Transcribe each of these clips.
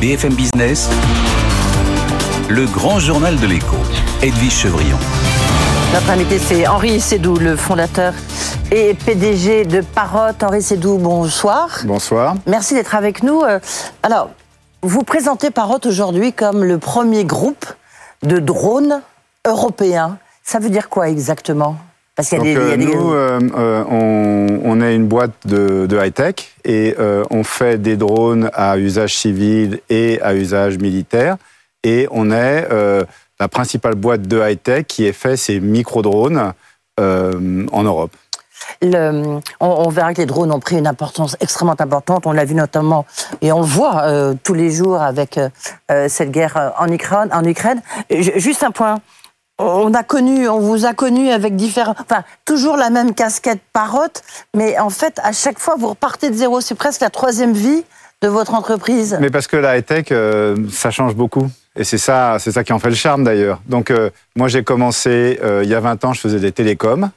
BFM Business, le grand journal de l'écho, Edwige Chevrillon. Notre invité, c'est Henri Sédou, le fondateur et PDG de Parrot. Henri Sédou, bonsoir. Bonsoir. Merci d'être avec nous. Euh, alors, vous présentez Parrot aujourd'hui comme le premier groupe de drones européens. Ça veut dire quoi exactement? Parce qu'il y a des, nous, euh, euh, on, est une boîte de, high-tech et on fait des drones à usage civil et à usage militaire. Et on est la principale boîte de high-tech qui ait fait ces micro-drones en Europe on, verra que les drones ont pris une importance extrêmement importante. On l'a vu notamment, et on le voit euh, tous les jours avec euh, euh, cette guerre en Ukraine. En Ukraine. Juste un point. On a connu, on vous a connu avec différents, enfin toujours la même casquette parotte, mais en fait à chaque fois vous repartez de zéro. C'est presque la troisième vie de votre entreprise. Mais parce que la high-tech, ça change beaucoup. Et c'est ça, c'est ça qui en fait le charme d'ailleurs. Donc moi j'ai commencé il y a 20 ans, je faisais des télécoms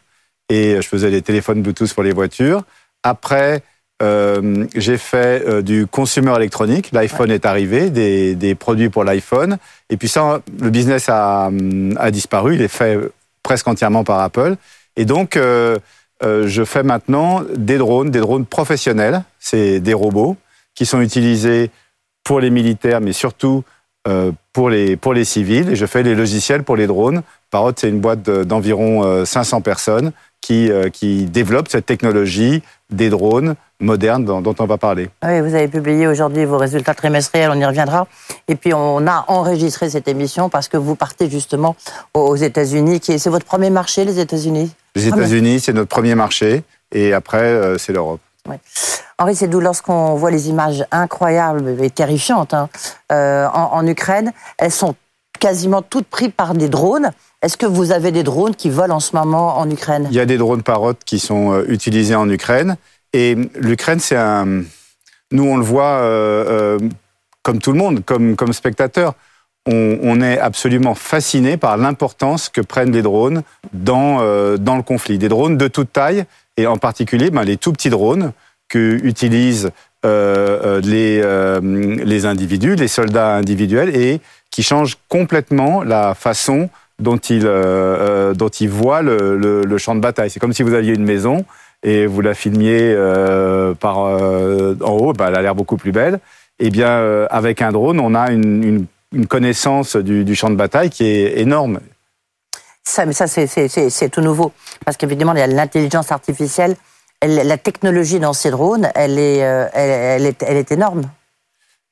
et je faisais des téléphones Bluetooth pour les voitures. Après, euh, j'ai fait euh, du consumer électronique. L'iPhone est arrivé, des, des, produits pour l'iPhone. Et puis ça, le business a, a, disparu. Il est fait presque entièrement par Apple. Et donc, euh, je fais maintenant des drones, des drones professionnels. C'est des robots qui sont utilisés pour les militaires, mais surtout pour les, pour les civils. Et je fais les logiciels pour les drones. Parrot, c'est une boîte d'environ 500 personnes qui, euh, qui développe cette technologie des drones modernes dont, on va parler. Oui, vous avez publié aujourd'hui vos résultats trimestriels, on y reviendra. Et puis on a enregistré cette émission parce que vous partez justement aux États-Unis. C'est votre premier marché, les États-Unis? Les États-Unis, c'est notre premier marché. Et après, euh, c'est l'Europe. Oui. Henri d'où lorsqu'on voit les images incroyables et terrifiantes hein, euh, en, en Ukraine, elles sont quasiment toutes prises par des drones. Est-ce que vous avez des drones qui volent en ce moment en Ukraine? Il y a des drones Parrot qui sont euh, utilisés en Ukraine. Et l'Ukraine, c'est un. Nous, on le voit euh, euh, comme tout le monde, comme, comme spectateur. On, est absolument fasciné par l'importance que prennent les drones dans, dans le conflit. Des drones de toute taille, et en particulier ben, les tout petits drones que utilisent les, les individus, les soldats individuels, et qui changent complètement la façon dont il, euh, euh, dont il voit le, le, champ de bataille. C'est comme si vous aviez une maison et vous la filmiez euh, par en haut, bah, elle a l'air beaucoup plus belle. Eh bien, avec un drone, on a une, une, connaissance du, champ de bataille qui est énorme. Ça, mais ça, c'est tout nouveau. Parce qu'évidemment, l'intelligence artificielle. la technologie dans ces drones, elle est, elle, est, elle est énorme.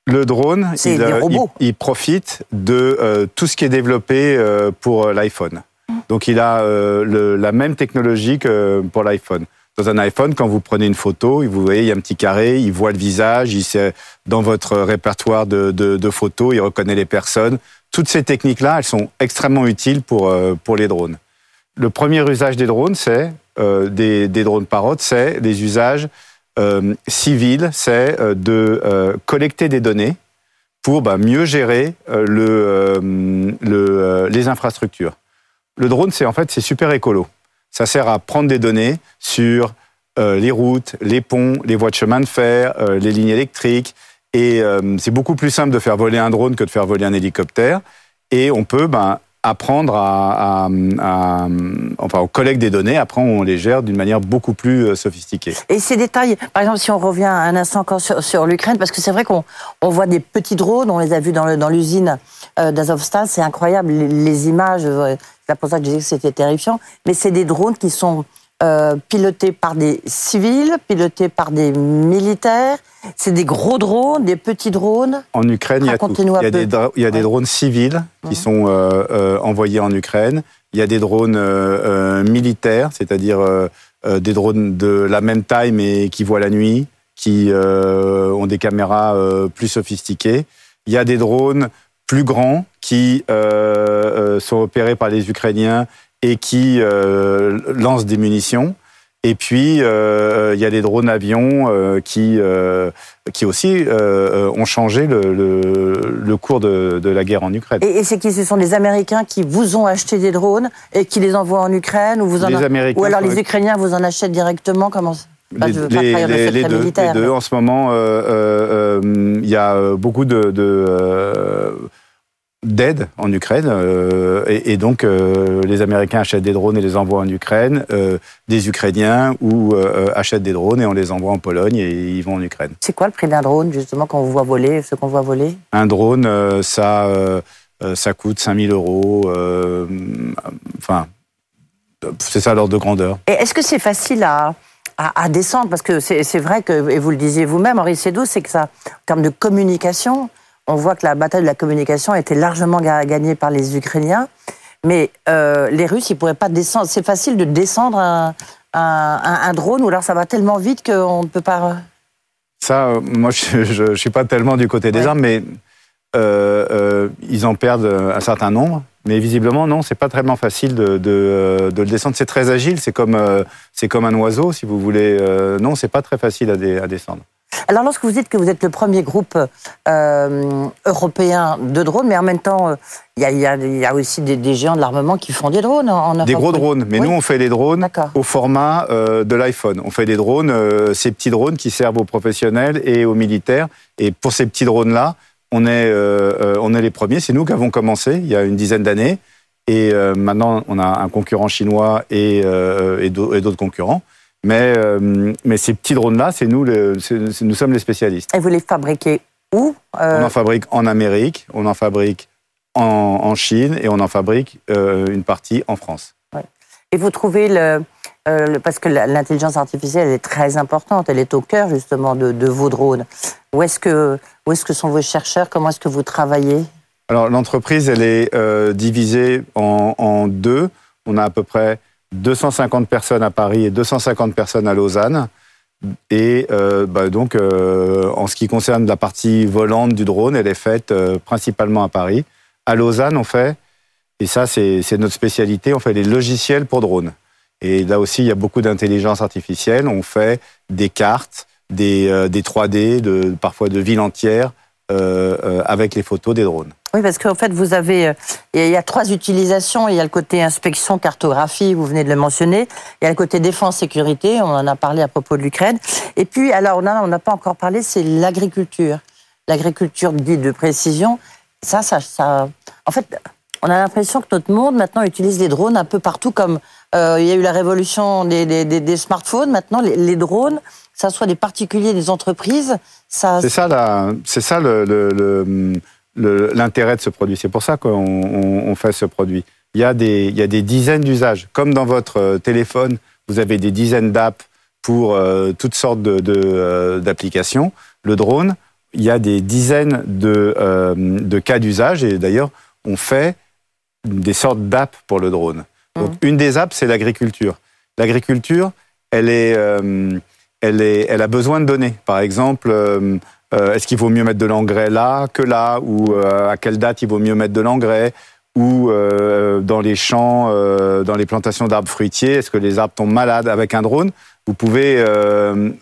Le drone, euh, il, profite de euh, tout ce qui est développé euh, pour l'iPhone. Donc il a la même technologie que pour l'iPhone. Dans un iPhone, quand vous prenez une photo, vous voyez, il y a un petit carré, il voit le visage, il sait, dans votre répertoire de, photos, il reconnaît les personnes. Toutes ces techniques-là, elles sont extrêmement utiles pour, pour les drones. Le premier usage des drones, c'est des, des, drones parottes, c'est les usages euh, civil, c'est euh, de euh, collecter des données pour bah, mieux gérer le, les infrastructures. Le drone, c'est en fait c'est super écolo. Ça sert à prendre des données sur les routes, les ponts, les voies de chemin de fer, les lignes électriques. Et c'est beaucoup plus simple de faire voler un drone que de faire voler un hélicoptère. Et on peut ben, apprendre à, à, enfin, on collecte des données, après on les gère d'une manière beaucoup plus euh, sophistiquée. Et ces détails, par exemple, si on revient un instant encore sur, l'Ukraine, parce que c'est vrai qu'on on voit des petits drones, on les a vus dans l'usine euh, d'Azovstal, c'est incroyable, les, images, euh, c'est pour ça que je disais que c'était terrifiant, mais c'est des drones qui sont euh, pilotés par des civils, pilotés par des militaires. C'est des gros drones, des petits drones. En Ukraine, il y a, Il y a, des, il y a des, drones civils qui sont euh, euh, envoyés en Ukraine. Il y a des drones militaires, c'est-à-dire des drones de la même taille mais qui voient la nuit, qui ont des caméras plus sophistiquées. Il y a des drones plus grands qui sont opérés par les Ukrainiens et qui euh, lance des munitions. Et puis, euh, il y a des drones avions euh, qui, qui aussi ont changé le, le, cours de, de, la guerre en Ukraine. Et, c'est qui? Ce sont les Américains qui vous ont acheté des drones et qui les envoient en Ukraine ou, vous en ou alors les Ukrainiens vous en achètent directement? Comment les, deux, En ce moment, il y a beaucoup de, d'aide en Ukraine. Euh, et, donc, euh, les Américains achètent des drones et les envoient en Ukraine. Euh, des Ukrainiens ou achètent des drones et on les envoie en Pologne et ils vont en Ukraine. C'est quoi le prix d'un drone, justement, quand on voit voler, ce qu'on voit voler? Un drone, ça, ça coûte 5000 euros. enfin, c'est ça l'ordre de grandeur. Et est-ce que c'est facile à, à, descendre? Parce que c'est vrai que, et vous le disiez vous-même, Henri Sédou, c'est que ça, en termes de communication, on voit que la bataille de la communication a été largement gagnée par les Ukrainiens. Mais euh, les Russes, ils ne pourraient pas descendre. C'est facile de descendre un, drone ou alors ça va tellement vite qu'on ne peut pas. Ça, euh, moi, je ne suis pas tellement du côté des armes, mais euh, ils en perdent un certain nombre. Mais visiblement, non, c'est pas tellement facile de, le descendre. C'est très agile, c'est comme, c'est comme un oiseau, si vous voulez. non, c'est pas très facile à descendre. Alors, lorsque vous dites que vous êtes le premier groupe euh, européen de drones, mais en même temps, il y, a, aussi des, géants de l'armement qui font des drones en Europe. Des gros drones, mais nous, on fait des drones au format euh, de l'iPhone. On fait des drones, euh, ces petits drones qui servent aux professionnels et aux militaires. Et pour ces petits drones-là, on est, on est les premiers. C'est nous qui avons commencé il y a une dizaine d'années. Et maintenant, on a un concurrent chinois et, et d'autres concurrents. Mais, euh, mais ces petits drones-là, c'est nous, nous sommes les spécialistes. Et vous les fabriquez où euh On en fabrique en Amérique, on en fabrique en, Chine et on en fabrique euh, une partie en France. Et vous trouvez le, parce que l'intelligence artificielle est très importante, elle est au cœur justement de, vos drones. Où est-ce que où est-ce que sont vos chercheurs? Comment est-ce que vous travaillez? Alors l'entreprise, elle est divisée en, en, deux. On a à peu près 250 personnes à Paris et 250 personnes à Lausanne. Et euh, bah, donc, euh, en ce qui concerne la partie volante du drone, elle est faite euh, principalement à Paris. À Lausanne, on fait, et ça c'est notre spécialité, on fait des logiciels pour drones. Et là aussi, il y a beaucoup d'intelligence artificielle. On fait des cartes, des, des 3D, de, parfois de villes entières, avec les photos des drones. Oui, parce qu'en fait, vous avez, euh, il y a trois utilisations. Il y a le côté inspection, cartographie, vous venez de le mentionner. Il y a le côté défense, sécurité. On en a parlé à propos de l'Ukraine. Et puis, alors, on n'a pas encore parlé, c'est l'agriculture. L'agriculture dite de précision. Ça, ça, ça. En fait, on a l'impression que notre monde maintenant utilise les drones un peu partout, comme euh, il y a eu la révolution des, des, smartphones. Maintenant, les, drones, ça soit des particuliers, des entreprises, ça. C'est ça, c'est ça le, le l'intérêt de ce produit. C'est pour ça qu'on fait ce produit. Il y a des, il y a des dizaines d'usages. Comme dans votre euh, téléphone, vous avez des dizaines d'apps pour euh, toutes sortes d'applications. De, de, le drone, il y a des dizaines de, euh, de cas d'usage et d'ailleurs, on fait des sortes d'apps pour le drone. Donc, mmh. une des apps, c'est l'agriculture. L'agriculture, elle est, elle est, elle a besoin de données. Par exemple, euh, est-ce qu'il vaut mieux mettre de l'engrais là que là Ou euh, à quelle date il vaut mieux mettre de l'engrais Ou euh, dans les champs, dans les plantations d'arbres fruitiers, est-ce que les arbres tombent malades avec un drone Vous pouvez,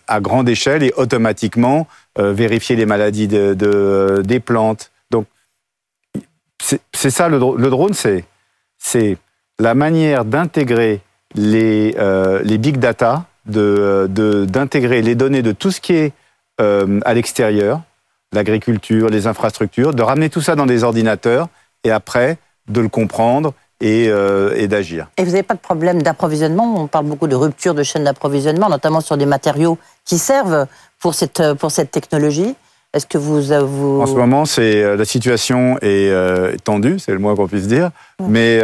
à grande échelle et automatiquement, vérifier les maladies de, des plantes. Donc, c'est ça, le, drone, c'est la manière d'intégrer les, les big data, d'intégrer les données de tout ce qui est euh, à l'extérieur, l'agriculture, les infrastructures, de ramener tout ça dans des ordinateurs et après de le comprendre et, euh, et d'agir. Et vous n'avez pas de problème d'approvisionnement? On parle beaucoup de rupture de chaîne d'approvisionnement, notamment sur des matériaux qui servent pour cette, pour cette technologie. Est-ce que vous, vous... En ce moment, c'est euh, la situation est tendue, c'est le moins qu'on puisse dire. Mais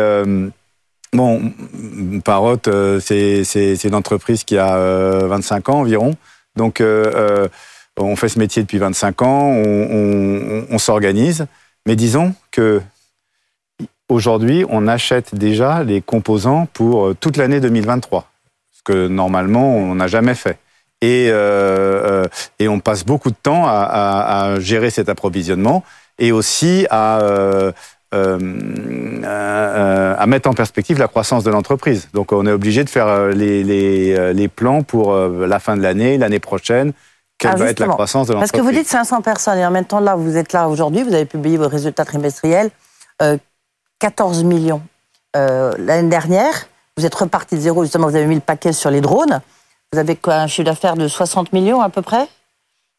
bon, Parrot, c'est une entreprise qui a 25 ans environ. Donc on fait ce métier depuis 25 ans, on, s'organise, mais disons que aujourd'hui, on achète déjà les composants pour euh, toute l'année 2023, ce que normalement on n'a jamais fait. Et, euh, euh, on passe beaucoup de temps à, gérer cet approvisionnement et aussi à, mettre en perspective la croissance de l'entreprise. Donc on est obligé de faire les plans pour la fin de l'année, l'année prochaine, quelle ah, va être la croissance de l'entreprise Parce que vous dites 500 personnes et en même temps là, vous êtes là aujourd'hui, vous avez publié vos résultats trimestriels, 14 euh, millions. Euh, l'année dernière, vous êtes reparti de zéro, justement, vous avez mis le paquet sur les drones. Vous avez quoi, un chiffre d'affaires de 60 millions à peu près?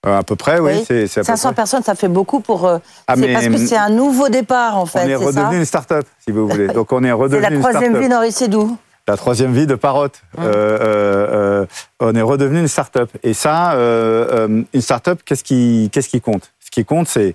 À peu près, oui. C'est, 500 personnes, ça fait beaucoup pour. Ah, c'est parce que c'est un nouveau départ, en fait. On est, redevenu une start-up, si vous voulez. Donc on est redevenu. C'est la troisième vie d'Henri Sédou. La troisième vie de Parotte. Hum. Euh, on est redevenu une start-up. Et ça, une start-up, qu'est-ce qui, qu'est-ce qui compte? Ce qui compte, c'est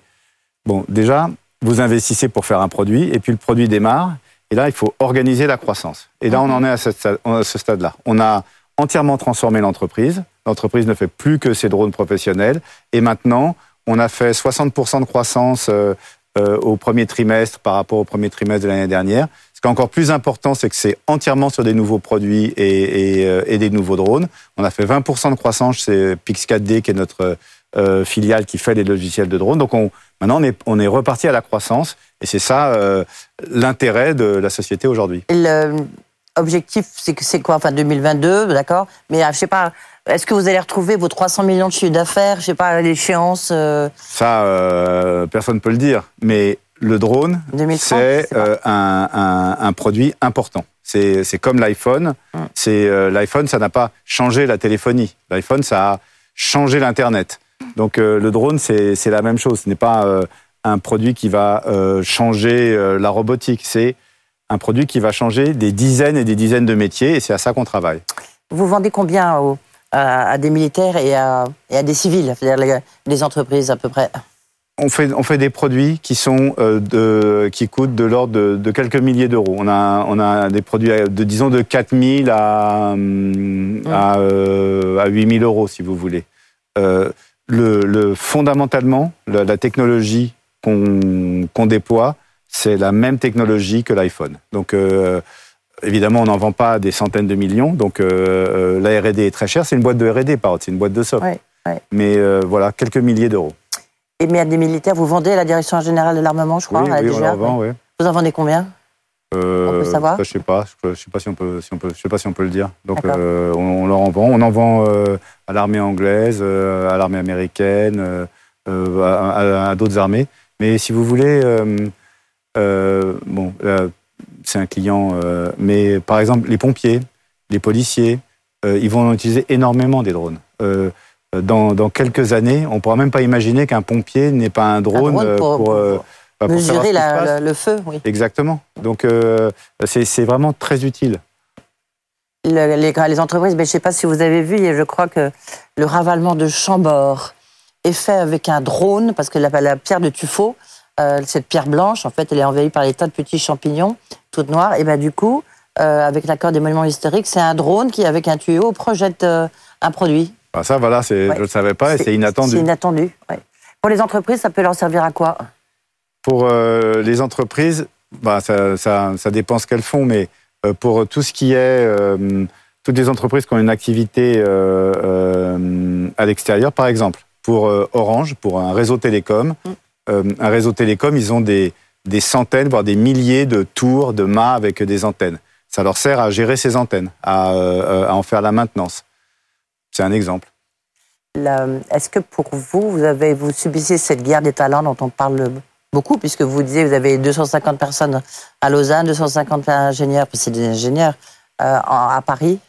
bon, déjà, vous investissez pour faire un produit, et puis le produit démarre. Et là, il faut organiser la croissance. Et là, on en est à ce stade-là. On a entièrement transformé l'entreprise. L'entreprise ne fait plus que ses drones professionnels. Et maintenant, on a fait 60% de croissance euh, euh, au premier trimestre par rapport au premier trimestre de l'année dernière. Ce qui est encore plus important, c'est que c'est entièrement sur des nouveaux produits et, et, euh, et, des nouveaux drones. On a fait 20% de croissance chez Pix4D, qui est notre filiale qui fait les logiciels de drones. Donc on, maintenant, on est, on est reparti à la croissance. Et c'est ça l'intérêt de la société aujourd'hui. L'objectif, c'est quoi Enfin, 2022, d'accord? Mais je sais pas, est-ce que vous allez retrouver vos 300 millions de chiffre d'affaires? Je sais pas, l'échéance euh Ça, euh, personne ne peut le dire. Mais le drone, c'est euh, un, produit important. C'est comme l'iPhone. Hum. C'est l'iPhone, ça n'a pas changé la téléphonie. L'iPhone, ça a changé l'Internet. Donc le drone, c'est la même chose. Ce n'est pas un produit qui va changer la robotique. C'est un produit qui va changer des dizaines et des dizaines de métiers, et c'est à ça qu'on travaille. Vous vendez combien à, des militaires et à, des civils, c'est-à-dire les, entreprises à peu près? On fait, on fait des produits qui, sont, euh, de, qui coûtent de l'ordre de, quelques milliers d'euros. On a, on a des produits de, disons, de 4 000 à, mmh. à, euh, à 8 000 euros, si vous voulez. Euh, le, fondamentalement, la, technologie qu'on déploie, c'est la même technologie que l'iPhone. Donc, euh, évidemment, on n'en vend pas des centaines de millions. Donc, la R&D est très chère. C'est une boîte de R&D, par c'est une boîte de soft. Mais voilà, quelques milliers d'euros. Et mais à des militaires, vous vendez à la Direction générale de l'armement, je crois, oui, à oui, on en vend, oui. Vous en vendez combien? On peut savoir? Je sais pas. Je sais pas si on peut, si on peut, je sais pas si on peut le dire. Donc, on, leur en vend. On en vend à l'armée anglaise, à l'armée américaine, à d'autres armées. Mais si vous voulez euh, bon, c'est un client, euh, mais par exemple, les pompiers, les policiers, euh, ils vont utiliser énormément des drones. Dans, quelques années, on ne pourra même pas imaginer qu'un pompier n'ait pas un drone, pour, bah, mesurer le feu. Oui. Exactement. Donc, c'est vraiment très utile. les, les, entreprises, mais je ne sais pas si vous avez vu, je crois que le ravalement de Chambord est fait avec un drone, parce que la, la pierre de tuffeau, euh, cette pierre blanche, en fait, elle est envahie par des tas de petits champignons, toutes noires. Et ben du coup, euh, avec l'accord des monuments historiques, c'est un drone qui, avec un tuyau, projette euh, un produit. Ah, ça, voilà, je ne le savais pas et c'est inattendu. C'est inattendu, Pour les entreprises, ça peut leur servir à quoi? Pour les entreprises, bah, ça, ça, ça, dépend ce qu'elles font, mais pour tout ce qui est toutes les entreprises qui ont une activité à l'extérieur, par exemple, pour Orange, pour un réseau télécom, mm. Euh, un réseau télécom, ils ont des, centaines, voire des milliers de tours, de mâts avec des antennes. Ça leur sert à gérer ces antennes, à, euh, en faire la maintenance. C'est un exemple. Est-ce que pour vous, vous, avez, vous subissez cette guerre des talents dont on parle beaucoup, puisque vous disiez vous avez 250 personnes à Lausanne, 250 ingénieurs, c'est des ingénieurs, euh, à Paris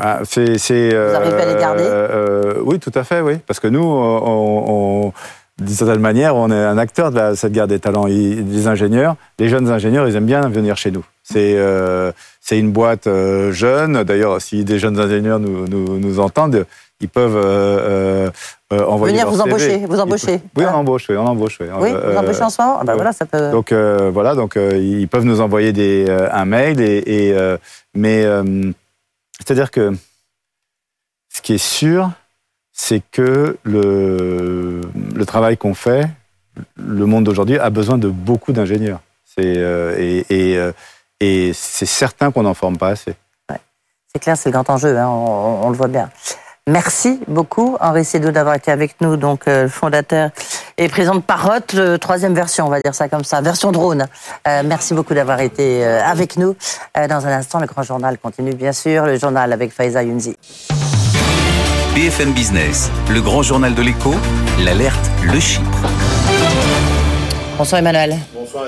ah, c'est, vous arrivez à les garder Oui, tout à fait, oui. Parce que nous, on, d'une certaine manière, on est un acteur de cette guerre des talents. des ingénieurs, les jeunes ingénieurs, ils aiment bien venir chez nous. C'est euh, une boîte euh, jeune. D'ailleurs, si des jeunes ingénieurs nous, nous, nous entendent, ils peuvent euh, euh envoyer venir vous embaucher. Vous embauchez. Oui, on embauche. Oui, on embauche. Oui, oui vous embauchez en ce moment. Ah bah voilà, ça peut. Donc voilà, donc ils peuvent nous envoyer des un mail et, et mais c'est-à-dire que ce qui est sûr, c'est que le, travail qu'on fait, le monde d'aujourd'hui a besoin de beaucoup d'ingénieurs. Euh, euh, et c'est certain qu'on n'en forme pas assez. C'est clair, c'est le grand enjeu, hein, on, le voit bien. Merci beaucoup, Henri Sédou, d'avoir été avec nous, donc euh, fondateur et président de Parotte, troisième version, on va dire ça comme ça, version drone. merci beaucoup d'avoir été avec nous. dans un instant, le grand journal continue, bien sûr, le journal avec Faiza Younzi. BFM Business, le grand journal de l'écho, l'alerte Le Chypre. Bonsoir Emmanuel. Bonsoir.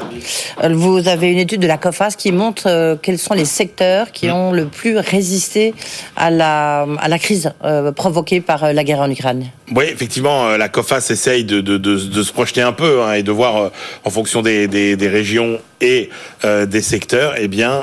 Vous avez une étude de la COFAS qui montre quels sont les secteurs qui ont le plus résisté à la, à la crise provoquée par la guerre en Ukraine. Oui, effectivement, la COFAS essaye de, de, de, de se projeter un peu hein, et de voir en fonction des, des, des régions et des secteurs, eh bien,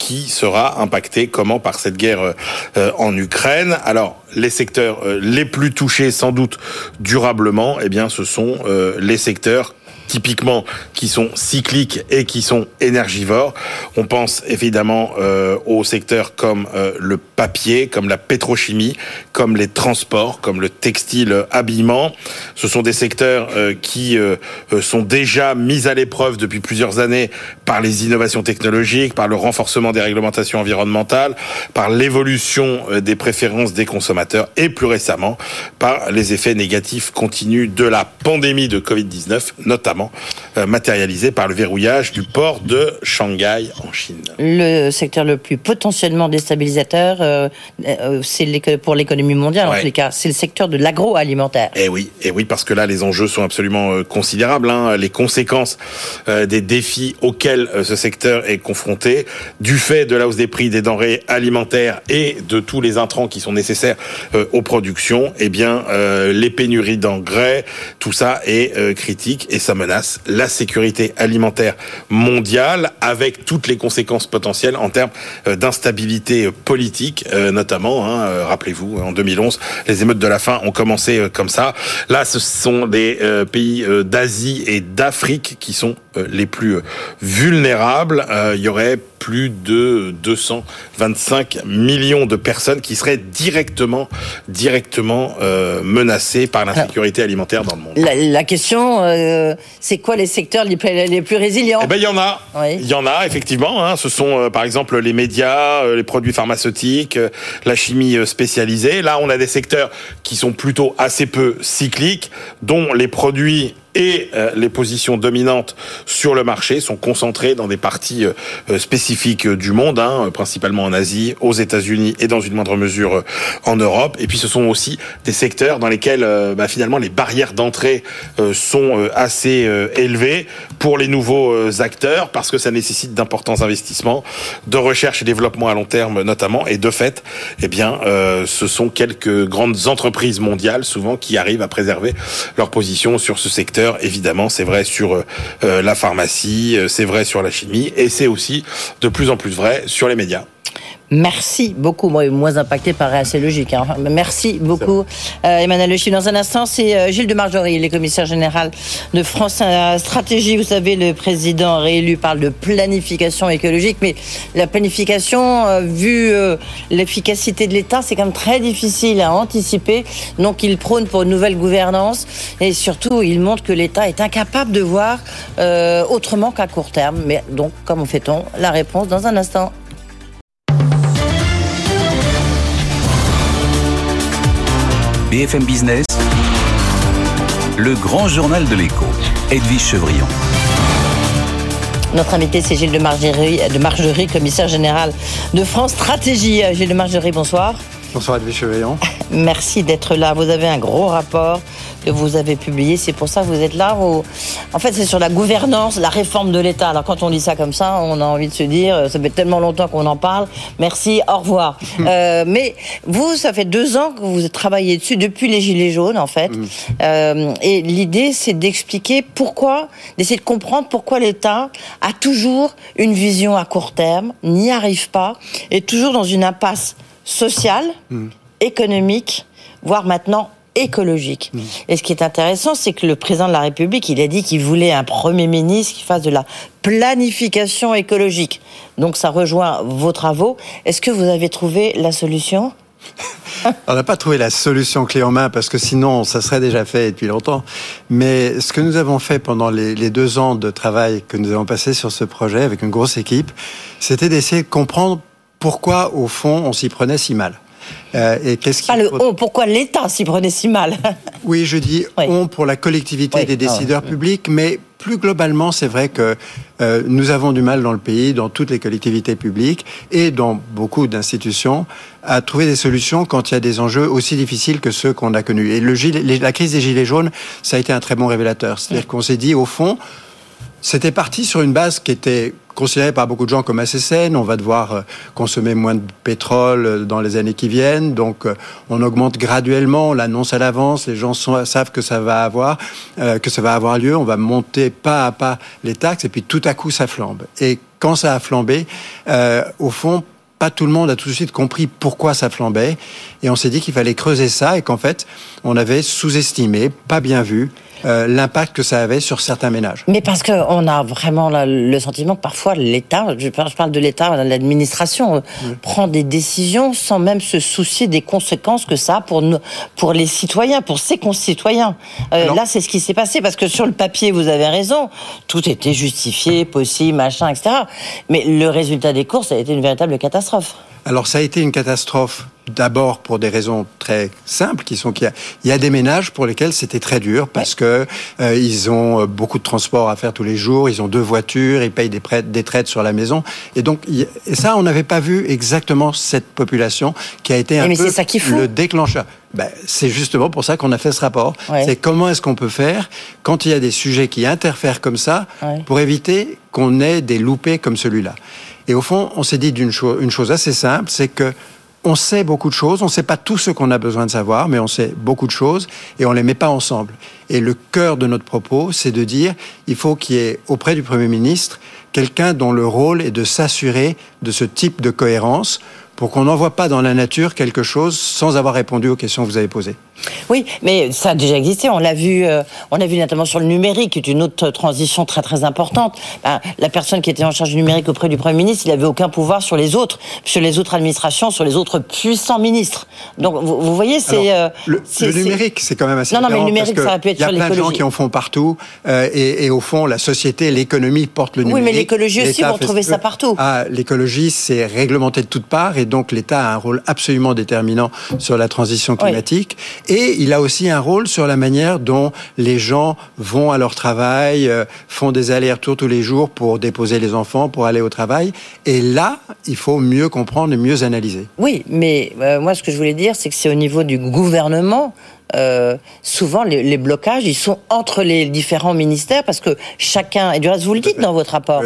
qui sera impacté comment par cette guerre euh, en Ukraine. Alors les secteurs euh, les plus touchés sans doute durablement, eh bien ce sont euh, les secteurs typiquement qui sont cycliques et qui sont énergivores. On pense évidemment euh, aux secteurs comme euh, le papier, comme la pétrochimie, comme les transports, comme le textile habillement. Ce sont des secteurs euh, qui euh, sont déjà mis à l'épreuve depuis plusieurs années par les innovations technologiques, par le renforcement des réglementations environnementales, par l'évolution des préférences des consommateurs et plus récemment par les effets négatifs continus de la pandémie de Covid-19, notamment euh, matérialisé par le verrouillage du port de Shanghai en Chine. Le secteur le plus potentiellement déstabilisateur, euh, euh, c'est pour l'économie mondiale en tous les cas, c'est le secteur de l'agroalimentaire. Et eh oui, et eh oui, parce que là, les enjeux sont absolument considérables. Hein. Les conséquences des défis auxquels ce secteur est confronté, du fait de la hausse des prix des denrées alimentaires et de tous les intrants qui sont nécessaires aux productions, eh bien, les pénuries d'engrais, tout ça est critique et ça menace la sécurité alimentaire mondiale avec toutes les conséquences potentielles en termes euh, d'instabilité politique, euh, notamment. Hein, euh, rappelez-vous, en 2011, les émeutes de la faim ont commencé comme ça. Là, ce sont des pays d'Asie et d'Afrique qui sont les plus vulnérables. Il y aurait plus de 225 millions de personnes qui seraient directement, directement euh, menacées par l'insécurité alimentaire dans le monde. La, question, euh, c'est quoi les secteurs les plus, résilients? Eh ben, il y en a. Il y en a effectivement. Hein. Ce sont euh, par exemple les médias, les produits pharmaceutiques, la chimie spécialisée. Là, on a des secteurs qui sont plutôt assez peu cycliques, dont les produits et euh, les positions dominantes sur le marché sont concentrées dans des parties euh, euh, spécifiques du monde, hein, principalement en Asie, aux États-Unis et dans une moindre mesure en Europe. Et puis ce sont aussi des secteurs dans lesquels bah, finalement les barrières d'entrée sont assez élevées pour les nouveaux acteurs parce que ça nécessite d'importants investissements de recherche et développement à long terme notamment. Et de fait, eh bien, ce sont quelques grandes entreprises mondiales souvent qui arrivent à préserver leur position sur ce secteur évidemment, c'est vrai sur euh, la pharmacie, euh, c'est vrai sur la chimie, et c'est aussi de plus en plus vrai sur les médias. Merci beaucoup. Moi, moins impacté paraît assez logique. Hein. Merci beaucoup, euh, Emmanuel Le Dans un instant, c'est euh, Gilles de Margerie, le commissaire général de France Stratégie. Vous savez, le président réélu parle de planification écologique, mais la planification, euh, vu l'efficacité de l'État, c'est quand même très difficile à anticiper. Donc, il prône pour une nouvelle gouvernance et surtout, il montre que l'État est incapable de voir autrement qu'à court terme. Mais donc, comment fait-on? La réponse dans un instant. BFM Business, le grand journal de l'écho, Edwige Chevrillon. Notre invité, c'est Gilles de Margerie, de Margerie, commissaire général de France Stratégie. Gilles de Margerie, bonsoir. Bonsoir Edwige Chevrillon. Merci d'être là. Vous avez un gros rapport que vous avez publié. C'est pour ça que vous êtes là. En fait, c'est sur la gouvernance, la réforme de l'État. Alors, quand on dit ça comme ça, on a envie de se dire, euh, ça fait tellement longtemps qu'on en parle. Merci, au revoir. euh, mais vous, ça fait deux ans que vous travaillez dessus, depuis les Gilets jaunes, en fait. Mm. Euh, et l'idée, c'est d'expliquer pourquoi, d'essayer de comprendre pourquoi l'État a toujours une vision à court terme, n'y arrive pas, et toujours dans une impasse sociale, mm. économique, voire maintenant écologique. Et ce qui est intéressant, c'est que le président de la République, il a dit qu'il voulait un Premier ministre qui fasse de la planification écologique. Donc ça rejoint vos travaux. Est-ce que vous avez trouvé la solution? On n'a pas trouvé la solution clé en main parce que sinon ça serait déjà fait depuis longtemps. Mais ce que nous avons fait pendant les, les deux ans de travail que nous avons passé sur ce projet avec une grosse équipe, c'était d'essayer de comprendre pourquoi au fond on s'y prenait si mal. Euh, et qu'est-ce Pas le on, pourquoi l'État s'y prenait si mal Oui, je dis on pour la collectivité des décideurs ah publics, mais plus globalement, c'est vrai que euh, nous avons du mal dans le pays, dans toutes les collectivités publiques et dans beaucoup d'institutions, à trouver des solutions quand il y a des enjeux aussi difficiles que ceux qu'on a connus. Et le gilet, la crise des Gilets jaunes, ça a été un très bon révélateur. C'est-à-dire qu'on s'est dit, au fond, c'était parti sur une base qui était considérée par beaucoup de gens comme assez saine. On va devoir euh, consommer moins de pétrole euh, dans les années qui viennent, donc euh, on augmente graduellement, on l'annonce à l'avance, les gens savent que ça va avoir, que ça va avoir lieu. On va monter pas à pas les taxes et puis tout à coup ça flambe. Et quand ça a flambé, au fond, pas tout le monde a tout de suite compris pourquoi ça flambait. Et on s'est dit qu'il fallait creuser ça et qu'en fait, on avait sous-estimé, pas bien vu, euh, l'impact que ça avait sur certains ménages. Mais parce qu'on a vraiment le sentiment que parfois l'État, je parle de l'État, l'administration, euh, prend des décisions sans même se soucier des conséquences que ça a pour, pour les citoyens, pour ses concitoyens. Euh, là, c'est ce qui s'est passé, parce que sur le papier, vous avez raison, tout était justifié, possible, machin, etc. Mais le résultat des courses a été une véritable catastrophe. Alors ça a été une catastrophe d'abord pour des raisons très simples, qui sont qu'il y, a des ménages pour lesquels c'était très dur parce que euh, ils ont euh, beaucoup de transport à faire tous les jours, ils ont deux voitures, ils payent des, prêts, des traites sur la maison, et donc et ça on n'avait pas vu exactement cette population qui a été un peu le déclencheur. Ben, c'est justement pour ça qu'on a fait ce rapport. C'est comment est-ce qu'on peut faire quand il y a des sujets qui interfèrent comme ça pour éviter qu'on ait des loupés comme celui-là. Et au fond, on s'est dit d'une une chose assez simple, c'est que on sait beaucoup de choses, on ne sait pas tout ce qu'on a besoin de savoir, mais on sait beaucoup de choses et on les met pas ensemble. Et le cœur de notre propos, c'est de dire, il faut qu'il y ait auprès du Premier ministre quelqu'un dont le rôle est de s'assurer de ce type de cohérence pour qu'on n'envoie pas dans la nature quelque chose sans avoir répondu aux questions que vous avez posées. Oui, mais ça a déjà existé. On l'a vu, euh, on a vu notamment sur le numérique, qui est une autre transition très très importante. Ben, la personne qui était en charge du numérique auprès du Premier ministre, il n'avait aucun pouvoir sur les autres, sur les autres administrations, sur les autres puissants ministres. Donc vous, voyez, c'est euh, le, numérique, c'est quand même assez. Non, non, mais le numérique, ça aurait pu être sur l'écologie. Il y a plein de gens qui en font partout, euh, et, et, au fond, la société, l'économie porte le numérique. Oui, mais l'écologie aussi, vous retrouvez ça partout. Ah, l'écologie, c'est réglementé de toutes parts, et donc l'État a un rôle absolument déterminant sur la transition climatique. Et il a aussi un rôle sur la manière dont les gens vont à leur travail, euh, font des allers-retours tous les jours pour déposer les enfants, pour aller au travail. Et là, il faut mieux comprendre et mieux analyser. Oui, mais euh, moi, ce que je voulais dire, c'est que c'est au niveau du gouvernement euh, souvent les, blocages, ils sont entre les différents ministères parce que chacun, et du reste vous le dites dans votre rapport,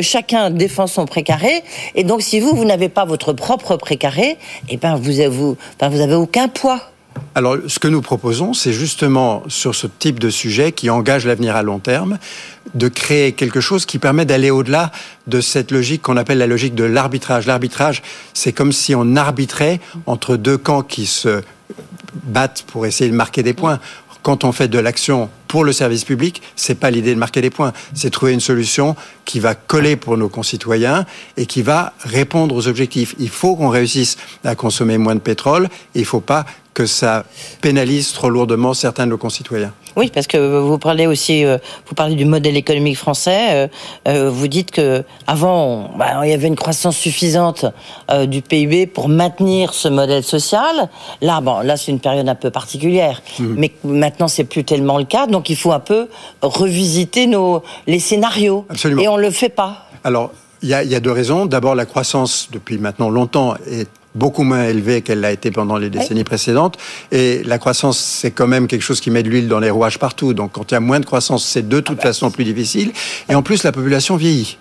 chacun défend son précaré, et donc si vous, vous n'avez pas votre propre précaré, eh ben vous, vous, enfin, vous avez aucun poids. Alors, ce que nous proposons, c'est justement sur ce type de sujet qui engage l'avenir à long terme, de créer quelque chose qui permet d'aller au-delà de cette logique qu'on appelle la logique de l'arbitrage. L'arbitrage, c'est comme si on arbitrait entre deux camps qui se battent pour essayer de marquer des points. Quand on fait de l'action pour le service public, c'est pas l'idée de marquer des points, c'est trouver une solution qui va coller pour nos concitoyens et qui va répondre aux objectifs. Il faut qu'on réussisse à consommer moins de pétrole, et il faut pas que ça pénalise trop lourdement certains de nos concitoyens. Oui, parce que vous parlez aussi, euh, vous parlez du modèle économique français. Euh, euh, vous dites que avant, bah, il y avait une croissance suffisante du PIB pour maintenir ce modèle social. Là, bon, là c'est une période un peu particulière, mhm. mais maintenant c'est plus tellement le cas. Donc il faut un peu revisiter nos les scénarios. Absolument. Et on le fait pas. Alors il y a, y a deux raisons. D'abord, la croissance depuis maintenant longtemps est beaucoup moins élevée qu'elle l'a été pendant les décennies précédentes. Et la croissance, c'est quand même quelque chose qui met de l'huile dans les rouages partout. Donc quand il y a moins de croissance, c'est de toute ah bah. façon plus difficile. Et en plus, la population vieillit.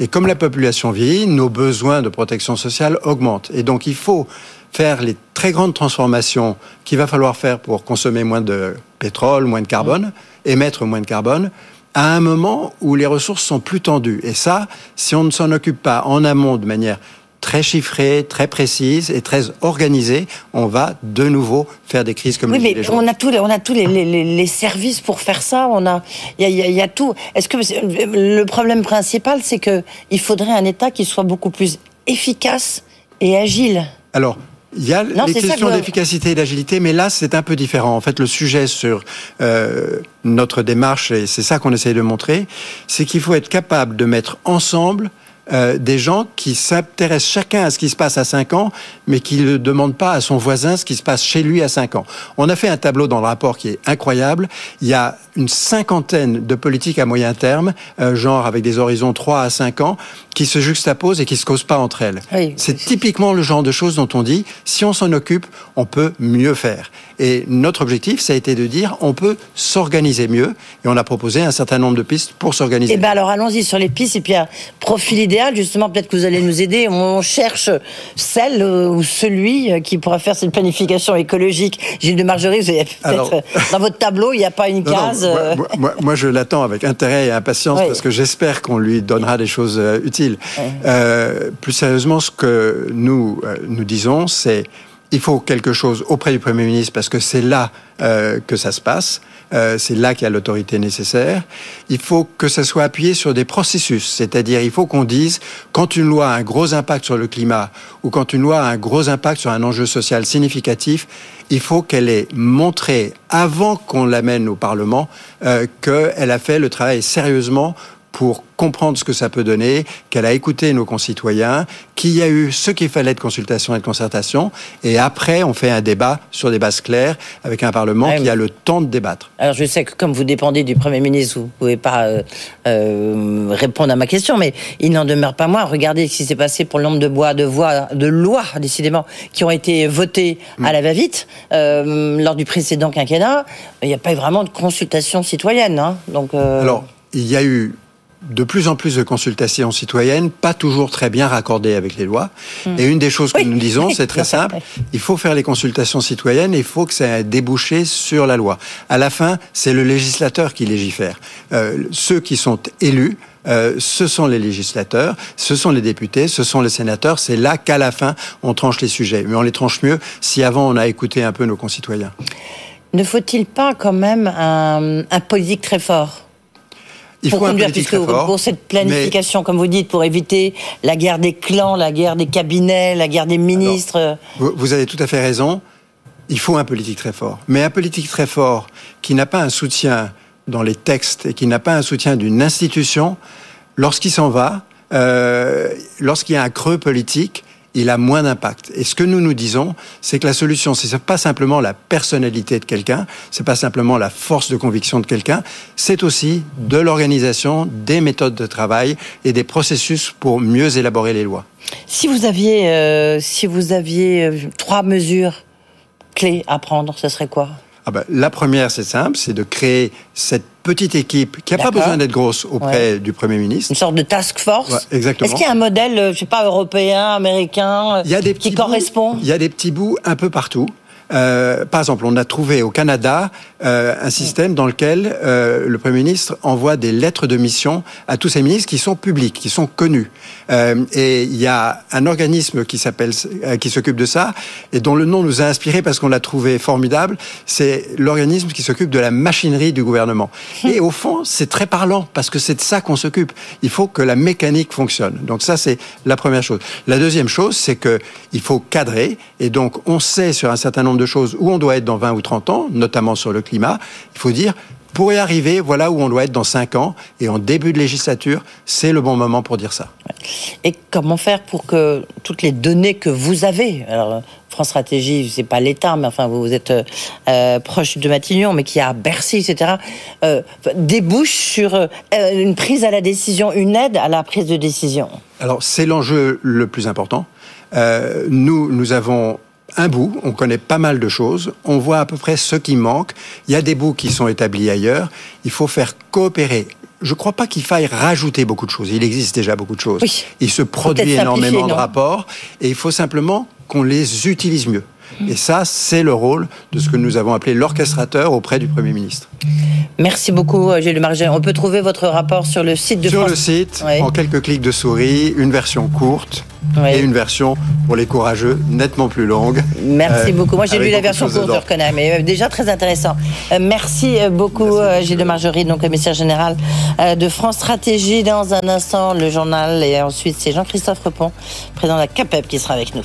Et comme la population vieillit, nos besoins de protection sociale augmentent. Et donc il faut faire les très grandes transformations qu'il va falloir faire pour consommer moins de pétrole, moins de carbone, émettre moins de carbone, à un moment où les ressources sont plus tendues. Et ça, si on ne s'en occupe pas en amont de manière très chiffrée, très précise et très organisée, on va de nouveau faire des crises comme oui, mais on a tous, les, on a tous les, les, services pour faire ça. On a, il y, y a, tout. Est-ce que le problème principal, c'est que il faudrait un État qui soit beaucoup plus efficace et agile. Alors, il y a les questions d'efficacité et d'agilité, mais là, c'est un peu différent. En fait, le sujet sur euh, notre démarche, et c'est ça qu'on essaye de montrer, c'est qu'il faut être capable de mettre ensemble euh, des gens qui s'intéressent chacun à ce qui se passe à 5 ans, mais qui ne demandent pas à son voisin ce qui se passe chez lui à 5 ans. On a fait un tableau dans le rapport qui est incroyable. Il y a une cinquantaine de politiques à moyen terme, euh, genre avec des horizons 3 à 5 ans, qui se juxtaposent et qui se causent pas entre elles. C'est typiquement le genre de choses dont on dit, si on s'en occupe, on peut mieux faire. Et notre objectif, ça a été de dire, on peut s'organiser mieux. Et on a proposé un certain nombre de pistes pour s'organiser. Eh bien alors allons-y sur les pistes. Et puis un profil idéal, justement, peut-être que vous allez nous aider. On cherche celle ou celui qui pourra faire cette planification écologique. Gilles de Margerie, vous avez peut-être dans votre tableau, il n'y a pas une case. Euh, moi, je l'attends avec intérêt et impatience parce que j'espère qu'on lui donnera des choses euh, Euh, plus sérieusement, ce que nous nous disons, c'est il faut quelque chose auprès du Premier ministre parce que c'est là euh, que ça se passe, euh, c'est là qu'il y a l'autorité nécessaire. Il faut que ça soit appuyé sur des processus, c'est-à-dire il faut qu'on dise quand une loi a un gros impact sur le climat ou quand une loi a un gros impact sur un enjeu social significatif, il faut qu'elle ait montré avant qu'on l'amène au Parlement euh, qu'elle a fait le travail sérieusement pour comprendre ce que ça peut donner, qu'elle a écouté nos concitoyens, qu'il y a eu ce qu'il fallait de consultation et de concertation, et après on fait un débat sur des bases claires avec un Parlement qui a le temps de débattre. Alors je sais que comme vous dépendez du Premier ministre, vous ne pouvez pas euh, euh, répondre à ma question, mais il n'en demeure pas moins. Regardez ce qui s'est passé pour le nombre de bois, de voix, de lois, décidément, qui ont été votées à la va-vite euh, lors du précédent quinquennat. Il n'y a pas eu vraiment de consultation citoyenne. Hein, donc, Alors, il y a eu de plus en plus de consultations citoyennes, pas toujours très bien raccordées avec les lois. Hmm. Et une des choses que nous disons, c'est très simple, il faut faire les consultations citoyennes et il faut que ça ait débouché sur la loi. À la fin, c'est le législateur qui légifère. Euh, ceux qui sont élus, euh, ce sont les législateurs, ce sont les députés, ce sont les sénateurs. C'est là qu'à la fin, on tranche les sujets. Mais on les tranche mieux si avant on a écouté un peu nos concitoyens. Ne faut-il pas quand même un, un politique très fort? Il pour faut conduire, puisque pour cette planification, comme vous dites, pour éviter la guerre des clans, la guerre des cabinets, la guerre des ministres. vous, avez tout à fait raison. Il faut un politique très fort. Mais un politique très fort qui n'a pas un soutien dans les textes et qui n'a pas un soutien d'une institution, lorsqu'il s'en va, euh, lorsqu'il y a un creux politique, il a moins d'impact. Et ce que nous nous disons, c'est que la solution, c'est pas simplement la personnalité de quelqu'un, c'est pas simplement la force de conviction de quelqu'un, c'est aussi de l'organisation, des méthodes de travail et des processus pour mieux élaborer les lois. Si vous aviez, euh, si vous aviez euh, trois mesures clés à prendre, ce serait quoi? Ah ben, La première, c'est simple, c'est de créer cette petite équipe qui n'a pas besoin d'être grosse auprès du Premier ministre. Une sorte de task force. exactement. Est-ce qu'il y a un modèle, euh, je sais pas, européen, américain, il y a des qui correspond? Il y a des petits bouts un peu partout. Euh, par exemple, on a trouvé au Canada euh, un système dans lequel euh, le Premier ministre envoie des lettres de mission à tous ses ministres qui sont publics, qui sont connus. Euh, et il y a un organisme qui s'appelle, qui s'occupe de ça, et dont le nom nous a inspiré parce qu'on l'a trouvé formidable. C'est l'organisme qui s'occupe de la machinerie du gouvernement. Et au fond, c'est très parlant parce que c'est de ça qu'on s'occupe. Il faut que la mécanique fonctionne. Donc ça, c'est la première chose. La deuxième chose, c'est que il faut cadrer, et donc on sait sur un certain nombre de choses où on doit être dans 20 ou 30 ans, notamment sur le climat. Il faut dire, pour y arriver, voilà où on doit être dans 5 ans. Et en début de législature, c'est le bon moment pour dire ça. Et comment faire pour que toutes les données que vous avez, alors France Stratégie, c'est pas l'État, mais enfin vous êtes euh, proche de Matignon, mais qui a Bercy, etc., euh, débouchent sur euh, une prise à la décision, une aide à la prise de décision Alors c'est l'enjeu le plus important. nous, nous avons un bout, on connaît pas mal de choses, on voit à peu près ce qui manque, il y a des bouts qui sont établis ailleurs, il faut faire coopérer. Je ne crois pas qu'il faille rajouter beaucoup de choses, il existe déjà beaucoup de choses. Il se produit énormément de rapports et il faut simplement qu'on les utilise mieux. Et ça, c'est le rôle de ce que nous avons appelé l'orchestrateur auprès du Premier ministre. Merci beaucoup, euh, Gilles Marget. On peut trouver votre rapport sur le site de Sur le site, en quelques clics de souris, une version courte et une version pour les courageux nettement plus longue. Merci euh, beaucoup. Moi, j'ai lu la version courte, je reconnais, mais euh, déjà très intéressant. merci beaucoup, Gilles de Margerie, donc commissaire général de France Stratégie. Dans un instant, le journal, et ensuite, c'est Jean-Christophe Repon, président de la CAPEP, qui sera avec nous.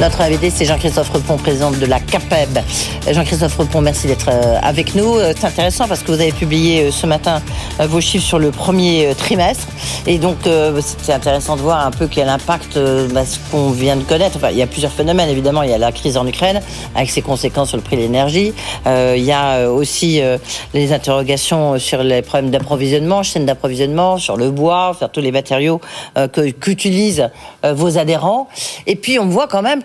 Notre invité, c'est Jean-Christophe Repon, président de la CAPEB. Jean-Christophe Repon, merci d'être euh, avec nous. Euh, c'est intéressant parce que vous avez publié euh, ce matin vos chiffres sur le premier trimestre. Et donc, c'est intéressant de voir un peu quel impact bah, ce qu'on vient de connaître. Enfin, il y a plusieurs phénomènes, évidemment. Il y a la crise en Ukraine, avec ses conséquences sur le prix de l'énergie. il y a aussi les interrogations sur les problèmes d'approvisionnement, chaîne d'approvisionnement, sur le bois, sur tous les matériaux qu'utilisent vos adhérents. Et puis, on voit quand même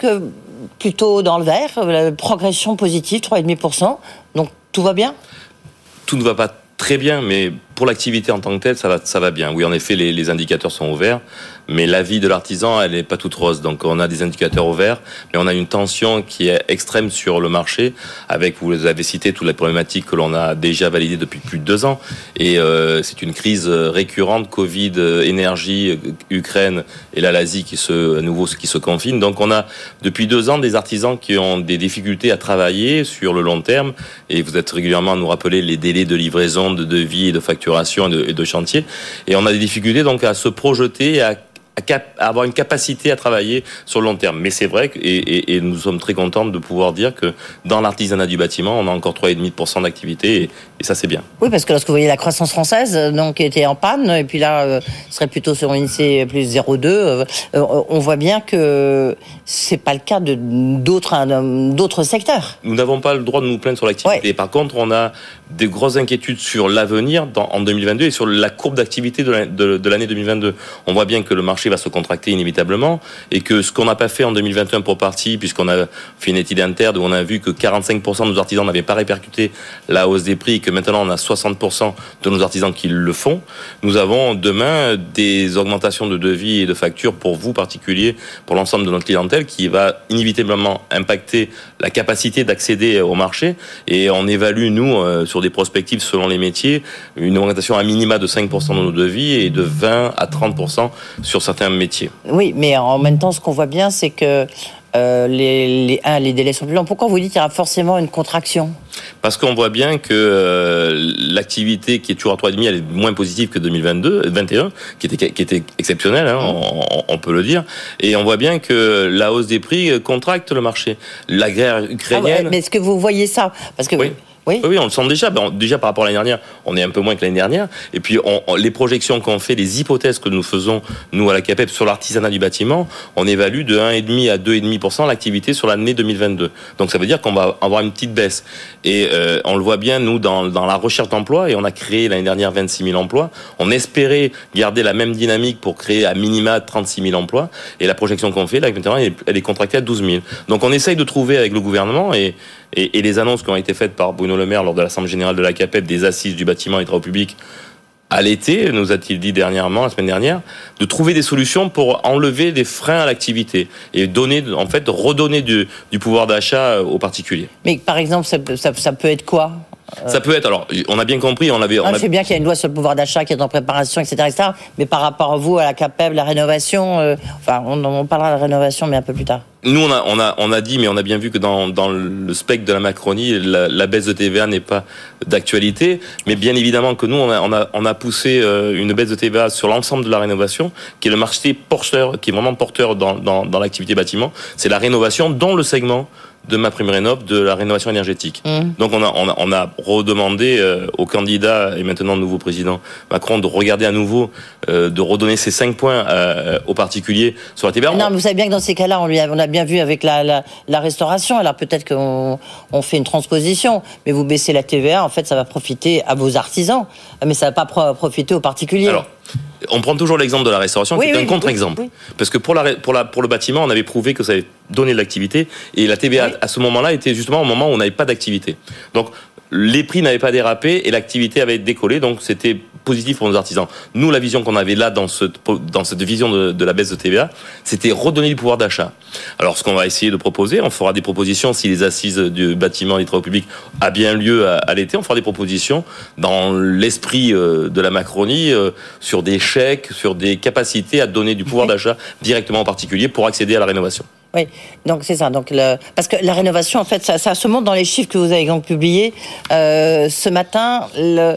plutôt dans le vert, la progression positive, 3,5%. Donc tout va bien? Tout ne va pas très bien, mais pour l'activité en tant que telle, ça va, ça va bien. Oui, en effet, les, les indicateurs sont ouverts mais la vie de l'artisan, elle n'est pas toute rose. Donc on a des indicateurs ouverts, mais on a une tension qui est extrême sur le marché, avec, vous avez cité, toutes les problématiques que l'on a déjà validées depuis plus de deux ans. Et euh, c'est une crise récurrente, Covid, énergie, Ukraine, et là l'Asie qui se, à nouveau qui se confine. Donc on a depuis deux ans des artisans qui ont des difficultés à travailler sur le long terme, et vous êtes régulièrement à nous rappeler les délais de livraison, de devis de facturation et de, et de chantier. Et on a des difficultés donc à se projeter, à avoir une capacité à travailler sur le long terme. Mais c'est vrai, que, et, et, nous sommes très contents de pouvoir dire que dans l'artisanat du bâtiment, on a encore 3,5% d'activité, et, et, ça c'est bien. Oui, parce que lorsque vous voyez la croissance française, donc était en panne, et puis là, euh, serait plutôt sur l'INSEE plus 0,2, euh, euh, on voit bien que c'est pas le cas de d'autres d'autres secteurs. Nous n'avons pas le droit de nous plaindre sur l'activité. Par contre, on a des grosses inquiétudes sur l'avenir en 2022 et sur la courbe d'activité de l'année 2022. On voit bien que le marché va se contracter inévitablement et que ce qu'on n'a pas fait en 2021 pour partie, puisqu'on a fait une étude interne où on a vu que 45% de nos artisans n'avaient pas répercuté la hausse des prix et que maintenant on a 60% de nos artisans qui le font, nous avons demain des augmentations de devis et de factures pour vous particuliers, pour l'ensemble de notre clientèle qui va inévitablement impacter la capacité d'accéder au marché et on évalue nous euh, sur des prospectives selon les métiers une augmentation à minima de 5% de nos devis et de 20 à 30% sur certains métier. Oui, mais en même temps, ce qu'on voit bien, c'est que euh, les, les, un, les délais sont plus longs. Pourquoi vous dites qu'il y aura forcément une contraction? Parce qu'on voit bien que euh, l'activité qui est toujours à 3,5, elle est moins positive que 2022, 2021, qui était, qui était exceptionnelle, hein, on, peut le dire. Et on voit bien que la hausse des prix contracte le marché. La guerre ah ukrainienne... mais est-ce que vous voyez ça? Parce que oui. Oui. oui, on le sent déjà. Ben, déjà par rapport à l'année dernière, on est un peu moins que l'année dernière. Et puis on, les projections qu'on fait, les hypothèses que nous faisons, nous à la CAPEP, sur l'artisanat du bâtiment, on évalue de 1,5 à 2,5% l'activité sur l'année 2022. Donc ça veut dire qu'on va avoir une petite baisse. Et euh, on le voit bien, nous, dans, dans la recherche d'emploi, et on a créé l'année dernière 26 000 emplois. On espérait garder la même dynamique pour créer à minima 36 000 emplois. Et la projection qu'on fait, là, elle est contractée à 12 000. Donc on essaye de trouver avec le gouvernement et et, les annonces qui ont été faites par Bruno Le Maire lors de l'Assemblée générale de la CAPEP des assises du bâtiment et travaux publics à l'été, nous a-t-il dit dernièrement, la semaine dernière, de trouver des solutions pour enlever des freins à l'activité et donner, en fait, redonner du, pouvoir d'achat aux particuliers. Mais par exemple, ça, ça peut être quoi? Ça peut être. Alors, on a bien compris. On avait. On sais bien qu'il y a une loi sur le pouvoir d'achat qui est en préparation, etc., etc. Mais par rapport à vous, à la CAPEB, la rénovation, euh, enfin, on, on, parlera de rénovation, mais un peu plus tard. Nous, on a, on a, on a dit, mais on a bien vu que dans, dans le spectre de la Macronie, la, baisse de TVA n'est pas d'actualité. Mais bien évidemment que nous, on a, on a, on a poussé euh, une baisse de TVA sur l'ensemble de la rénovation, qui est le marché porteur, qui est vraiment porteur dans, dans, dans l'activité bâtiment. C'est la rénovation dont le segment de ma prime rénov de la rénovation énergétique. Mmh. Donc on a, on a, on a redemandé euh, au candidat et maintenant nouveau président Macron de regarder à nouveau, euh, de redonner ces cinq points euh, aux particuliers sur la TVA. Non, mais vous savez bien que dans ces cas-là, on, lui a, on a bien vu avec la, la, la restauration. Alors peut-être qu'on on fait une transposition, mais vous baissez la TVA, en fait, ça va profiter à vos artisans, mais ça va pas profiter aux particuliers. On prend toujours l'exemple de la restauration, qui est un contre-exemple. Parce que pour, la, pour, la, pour le bâtiment, on avait prouvé que ça avait donné de l'activité. Et la TVA, à ce moment-là, était justement au moment où on n'avait pas d'activité. Donc, les prix n'avaient pas dérapé et l'activité avait décollé, donc c'était positif pour nos artisans. Nous, la vision qu'on avait là dans, ce, dans cette vision de, de la baisse de TVA, c'était redonner du pouvoir d'achat. Alors, ce qu'on va essayer de proposer, on fera des propositions si les assises du bâtiment et des travaux publics a bien lieu à, l'été, on fera des propositions dans l'esprit euh, de la Macronie euh, sur des chèques, sur des capacités à donner du pouvoir d'achat directement aux particuliers pour accéder à la rénovation. Oui, donc c'est ça. Donc le... Parce que la rénovation, en fait, ça, ça, se montre dans les chiffres que vous avez donc publiés. Euh, ce matin, le...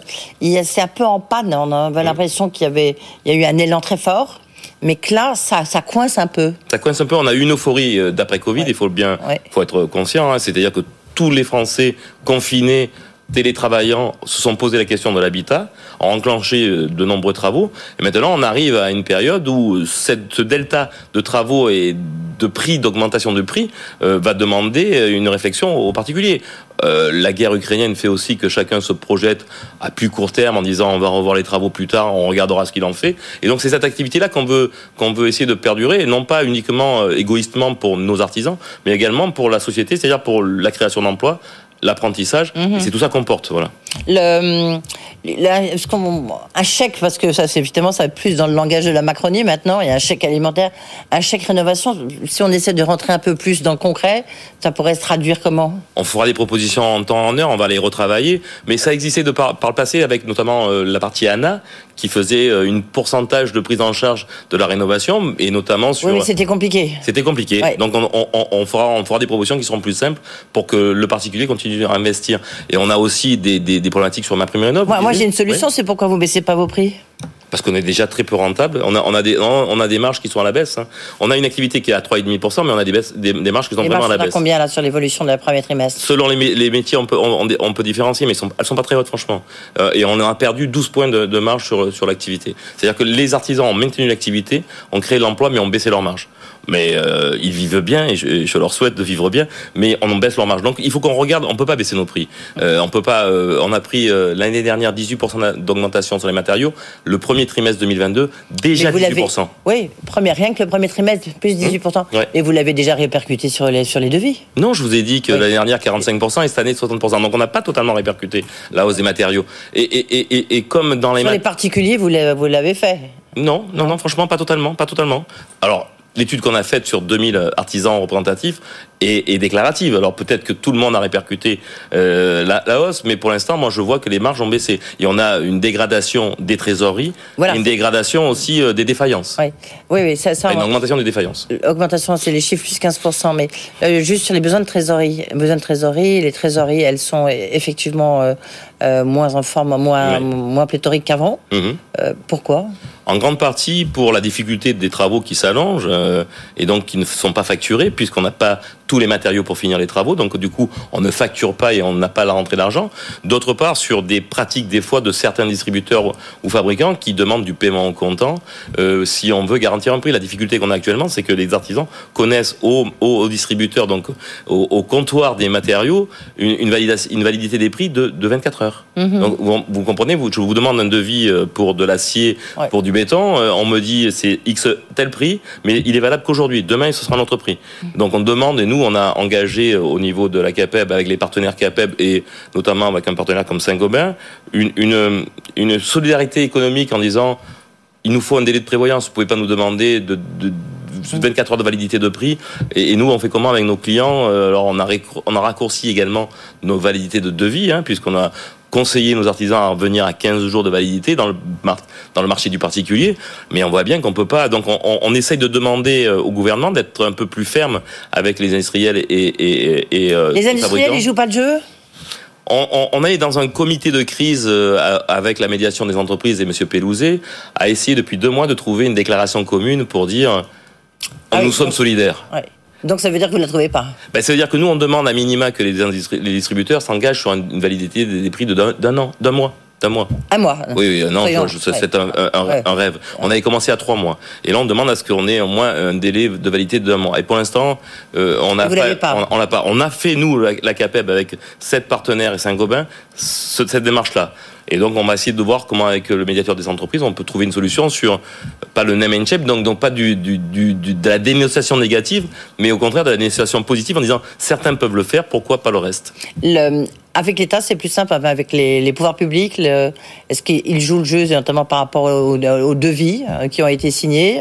c'est un peu en panne. On avait l'impression qu'il y, avait... Il y a eu un élan très fort. mais que là, ça, ça coince un peu. Ça coince un peu. On a eu une euphorie euh, d'après Covid, il faut bien, faut être conscient. Hein. C'est-à-dire que tous les Français confinés télétravaillants se sont posé la question de l'habitat, ont enclenché euh, de nombreux travaux. Et maintenant, on arrive à une période où cette, ce delta de travaux et de prix, d'augmentation de prix, euh, va demander euh, une réflexion aux particuliers. la guerre ukrainienne fait aussi que chacun se projette à plus court terme en disant on va revoir les travaux plus tard, on regardera ce qu'il en fait. Et donc c'est cette activité-là qu'on veut qu'on veut essayer de perdurer, et non pas uniquement égoïstement pour nos artisans, mais également pour la société, c'est-à-dire pour la création d'emplois, l'apprentissage. Mhm. C'est tout ça qu'on porte, voilà. Le, un chèque, parce que ça, c'est évidemment, ça va plus dans le langage de la Macronie maintenant. Il y a un chèque alimentaire, un chèque rénovation. Si on essaie de rentrer un peu plus dans le concret, ça pourrait se traduire comment? On fera des propositions en temps en heure, on va les retravailler. Mais ça existait de par, par le passé avec notamment euh, la partie ANA, qui faisait euh, une pourcentage de prise en charge de la rénovation, et notamment sur. Oui, mais c'était compliqué. C'était compliqué. Donc on, on, on, fera, on fera des propositions qui seront plus simples pour que le particulier continue à investir. Et on a aussi des, des, des problématiques sur ma prime rénov. Moi, j'ai une solution, c'est pourquoi vous baissez pas vos prix parce qu'on est déjà très peu rentable. On a, on a, des, on a des marges qui sont à la baisse. Hein. On a une activité qui est à 3,5%, mais on a des, baisses, des, marges qui sont vraiment à la baisse. combien là sur l'évolution de la premier trimestre Selon les, les, métiers, on peut, on, on peut différencier, mais elles sont, elles sont pas très hautes, franchement. Euh, et on a perdu 12 points de, de marge sur, sur l'activité. C'est-à-dire que les artisans ont maintenu l'activité, ont créé l'emploi, mais ont baissé leur marge mais euh, ils vivent bien et je, leur souhaite de vivre bien, mais on en baisse leur marge. Donc il faut qu'on regarde, on peut pas baisser nos prix. Euh, on peut pas. Euh, on a pris l'année dernière 18% d'augmentation sur les matériaux. Le premier trimestre 2022 déjà 18%. Oui, premier, rien que le premier trimestre plus 18%. Et vous l'avez déjà répercuté sur les sur les devis. Non, je vous ai dit que l'année dernière 45% et cette année 60%. Donc on n'a pas totalement répercuté la hausse des matériaux. Et, et, et, et comme dans les sur les particuliers, vous l'avez fait. Non, non, non, franchement, pas totalement, pas totalement. Alors, l'étude qu'on a faite sur 2000 artisans représentatifs est, déclarative. Alors peut-être que tout le monde a répercuté euh, la, hausse, mais pour l'instant, moi, je vois que les marges ont baissé. Et on a une dégradation des trésoreries, et une dégradation aussi euh, des défaillances. Oui, oui, oui ça, ça Une augmentation des défaillances. Augmentation, c'est les chiffres plus 15%, mais euh, juste sur les besoins de trésorerie. Besoins de trésorerie, les trésoreries, elles sont effectivement moins en forme, moins, moins pléthoriques qu'avant. Mhm. pourquoi? En grande partie pour la difficulté des travaux qui s'allongent et donc qui ne sont pas facturés puisqu'on n'a pas tous les matériaux pour finir les travaux. Donc du coup, on ne facture pas et on n'a pas la rentrée d'argent. D'autre part, sur des pratiques des fois de certains distributeurs ou fabricants qui demandent du paiement au comptant euh, si on veut garantir un prix. La difficulté qu'on a actuellement, c'est que les artisans connaissent aux, aux distributeurs, donc au, comptoir des matériaux, une, une, une validité des prix de, de 24 heures. Mhm. Donc vous, comprenez, vous, je vous demande un devis euh, pour de l'acier, pour du béton, euh, on me dit c'est X tel prix, mais il est valable qu'aujourd'hui. Demain, ce sera notre prix. Mhm. Donc on demande, et nous, on a engagé au niveau de la CAPEB, avec les partenaires CAPEB et notamment avec un partenaire comme Saint-Gobain, une, une, solidarité économique en disant il nous faut un délai de prévoyance, vous pouvez pas nous demander de, de 24 heures de validité de prix. Et, nous, on fait comment avec nos clients euh, Alors, on a, on a raccourci également nos validités de devis, hein, puisqu'on a conseiller nos artisans à revenir à 15 jours de validité dans le, dans le marché du particulier, mais on voit bien qu'on peut pas. Donc on, on, essaye de demander euh, au gouvernement d'être un peu plus ferme avec les industriels et, et, et euh, les industriels, ils jouent pas le jeu? On, on, est dans un comité de crise avec la médiation des entreprises et M. Pelouzet a essayé depuis deux mois de trouver une déclaration commune pour dire ah nous sommes solidaires. Donc ça veut dire que vous ne la trouvez pas? Ben, Ça veut dire que nous, on demande à minima que les, les distributeurs s'engagent sur une validité des prix d'un an, d'un mois. D'un mois. Un mois. Oui, oui non, c'est un, un, rêve. On avait commencé à trois mois. Et là, on demande à ce qu'on ait au moins un délai de validité d'un mois. Et pour l'instant, euh, on a pas, On, l'a pas. On a fait, nous, la, CAPEB, avec sept partenaires et Saint-Gobain, cette démarche-là. Et donc, on va essayer de voir comment, avec le médiateur des entreprises, on peut trouver une solution sur, pas le name and shape, donc, donc pas du, de la dénonciation négative, mais au contraire de la dénonciation positive en disant certains peuvent le faire, pourquoi pas le reste? Avec l'État, c'est plus simple, avec les, les pouvoirs publics. Est-ce qu'ils jouent le jeu, notamment par rapport aux, aux devis euh, qui ont été signés?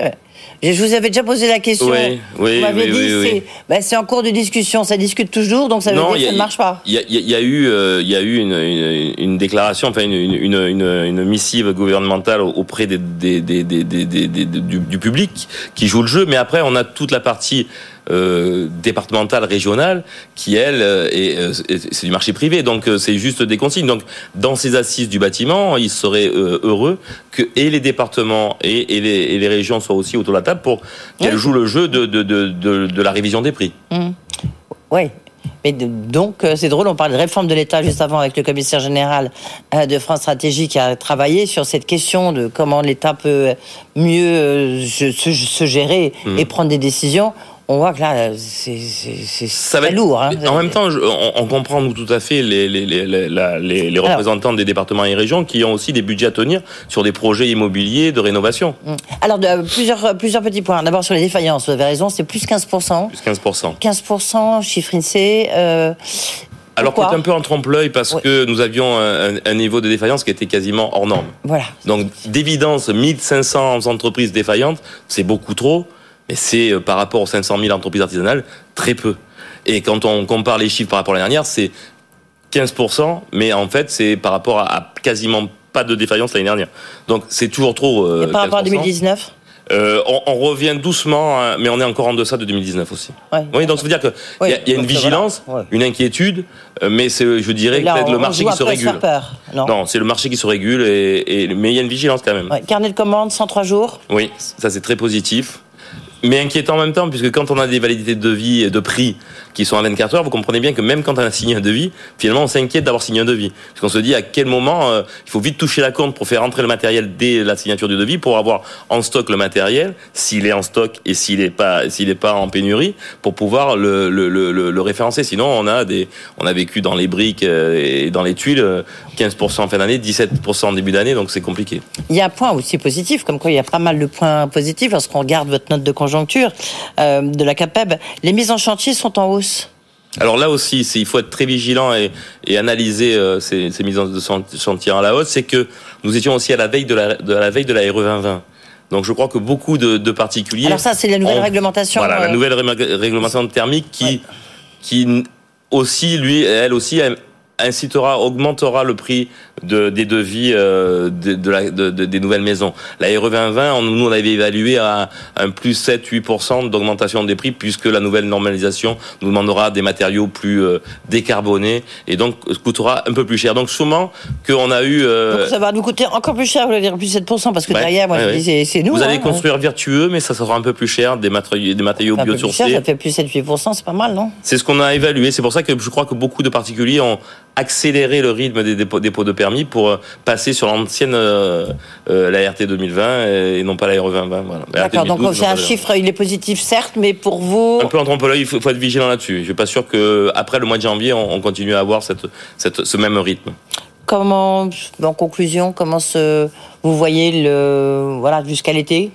Je vous avais déjà posé la question. Oui, oui, vous m'avez dit bah, c'est en cours de discussion, ça discute toujours, donc ça veut dire que ça ne marche pas. Il y, a eu, il y a eu une, une, déclaration, enfin une, une, missive gouvernementale auprès des, des, des, du, du, public qui joue le jeu, mais après on a toute la partie départementale, régionale, qui elle, est, c'est du marché privé. Donc c'est juste des consignes. Donc dans ces assises du bâtiment, il serait heureux que et les départements et, les, les, régions soient aussi autour de la table pour qu'elles jouent le jeu de, de, de, de, la révision des prix. Mmh. Oui, mais donc, euh, c'est drôle, on parle de réforme de l'État juste avant avec le commissaire général euh, de France Stratégie qui a travaillé sur cette question de comment l'État peut mieux euh, se, gérer mmh. et prendre des décisions on voit que là, c'est très lourd. Hein. En même temps, on, comprend nous tout à fait les, les, les, représentants des départements et régions qui ont aussi des budgets à tenir sur des projets immobiliers de rénovation. Hum. Alors, de, plusieurs, plusieurs petits points. D'abord, sur les défaillances, vous avez raison, c'est plus 15%. Plus 15%. 15%, chiffre INSEE. Euh, alors c'est un peu en trompe-l'œil parce que nous avions un, niveau de défaillance qui était quasiment hors norme. Voilà. Donc d'évidence, 1500 entreprises défaillantes, c'est beaucoup trop. Mais c'est euh, par rapport aux 500 000 entreprises artisanales très peu. Et quand on compare les chiffres par rapport à l'année dernière, c'est 15%, mais en fait, c'est par rapport à, quasiment pas de défaillance l'année dernière. Donc c'est toujours trop. Euh, Et par rapport à 2019 euh, on, revient doucement, hein, mais on est encore en deçà de 2019 aussi. Oui, donc ça veut dire qu'il y, a une vigilance, une inquiétude, mais c'est, je dirais, peut-être le marché qui se régule. Peur. Non, c'est le marché qui se régule, et, mais il y a une vigilance quand même. Carnet de commande, 103 jours Oui, ça c'est très positif mais inquiétant en même temps, puisque quand on a des validités de devis et de prix qui sont à 24 heures, vous comprenez bien que même quand on a signé un devis, finalement on s'inquiète d'avoir signé un devis. Parce qu'on se dit à quel moment euh, il faut vite toucher la compte pour faire entrer le matériel dès la signature du devis, pour avoir en stock le matériel, s'il est en stock et s'il n'est pas, pas en pénurie, pour pouvoir le, référencer. Sinon on a des, on a vécu dans les briques euh, et dans les tuiles 15% en fin d'année, 17% en début d'année, donc c'est compliqué. Il y a un point aussi positif, comme quoi il y a pas mal de points positifs lorsqu'on regarde votre note de conjoncture euh, de la CAPEB. Les mises en chantier sont en hausse. Alors là aussi, il faut être très vigilant et, analyser euh, ces, mises en chantier à la hausse. C'est que nous étions aussi à la veille de la, de la veille de la RE 2020. Donc je crois que beaucoup de, particuliers. Alors ça, c'est la nouvelle réglementation. Voilà, la euh, nouvelle réglementation thermique qui, qui aussi, lui, elle aussi, incitera, augmentera le prix de, des devis euh, de, de, la, de, des nouvelles maisons. La RE 2020, nous, on avait évalué à un plus 7-8% d'augmentation des prix puisque la nouvelle normalisation nous demandera des matériaux plus euh, décarbonés et donc coûtera un peu plus cher. Donc sûrement qu'on a eu... Euh... Donc ça va nous coûter encore plus cher, vous l'avez dire, plus 7% parce que derrière, moi je dis c'est nous. Vous allez hein. construire vertueux, mais ça sera un peu plus cher, des matériaux, des matériaux biosourcés. Ça fait plus 7-8%, c'est pas mal, non? C'est ce qu'on a évalué. C'est pour ça que je crois que beaucoup de particuliers ont accélérer le rythme des dépôts, de permis pour euh, passer sur l'ancienne euh, euh, la RT 2020 et non pas la RE 2020. Voilà. D'accord, donc c'est un chiffre, il est positif certes, mais pour vous... Un peu en trompe il faut, être vigilant là-dessus. Je suis pas sûr qu'après le mois de janvier, on, continue à avoir cette, cette, ce même rythme. Comment, en conclusion, comment se, vous voyez le, voilà, jusqu'à l'été?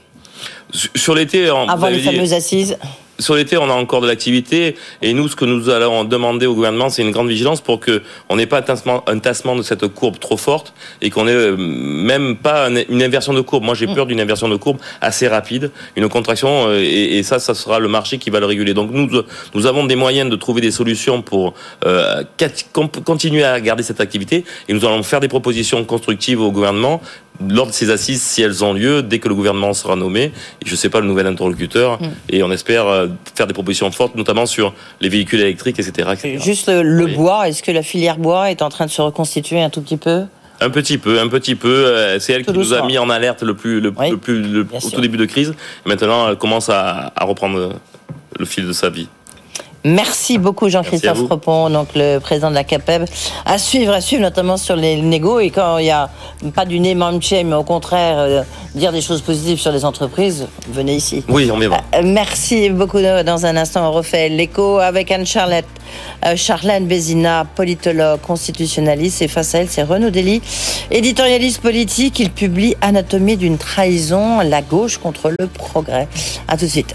Sur l'été... Avant les fameuses assises sur l'été, on a encore de l'activité et nous, ce que nous allons demander au gouvernement, c'est une grande vigilance pour que on n'ait pas un tassement, de cette courbe trop forte et qu'on ait euh, même pas une inversion de courbe. Moi, j'ai mm. peur d'une inversion de courbe assez rapide, une contraction euh, et, ça, ça sera le marché qui va le réguler. Donc nous, nous avons des moyens de trouver des solutions pour euh, continuer à garder cette activité et nous allons faire des propositions constructives au gouvernement lors de ces assises, si elles ont lieu, dès que le gouvernement sera nommé, je ne sais pas le nouvel interlocuteur, mm. et on espère euh, faire des propositions fortes, notamment sur les véhicules électriques, etc. Juste le, bois, est-ce que la filière bois est en train de se reconstituer un tout petit peu? Un petit peu, un petit peu. Euh, c'est elle qui nous a mis en alerte le plus, le, plus, au tout début de crise. maintenant, elle commence à reprendre le fil de sa vie. Merci beaucoup Jean-Christophe Repon, donc le président de la CAPEB. À suivre, à suivre notamment sur les négos et quand il n'y a pas du nez mais au contraire euh, dire des choses positives sur les entreprises, venez ici. Oui, on est bon. Euh, merci beaucoup. Dans un instant, on refait l'écho avec Anne-Charlotte. Euh, Charlène Bézina, politologue constitutionnaliste, et face à elle, c'est Renaud Dely, éditorialiste politique. Il publie Anatomie d'une trahison, la gauche contre le progrès. À tout de suite.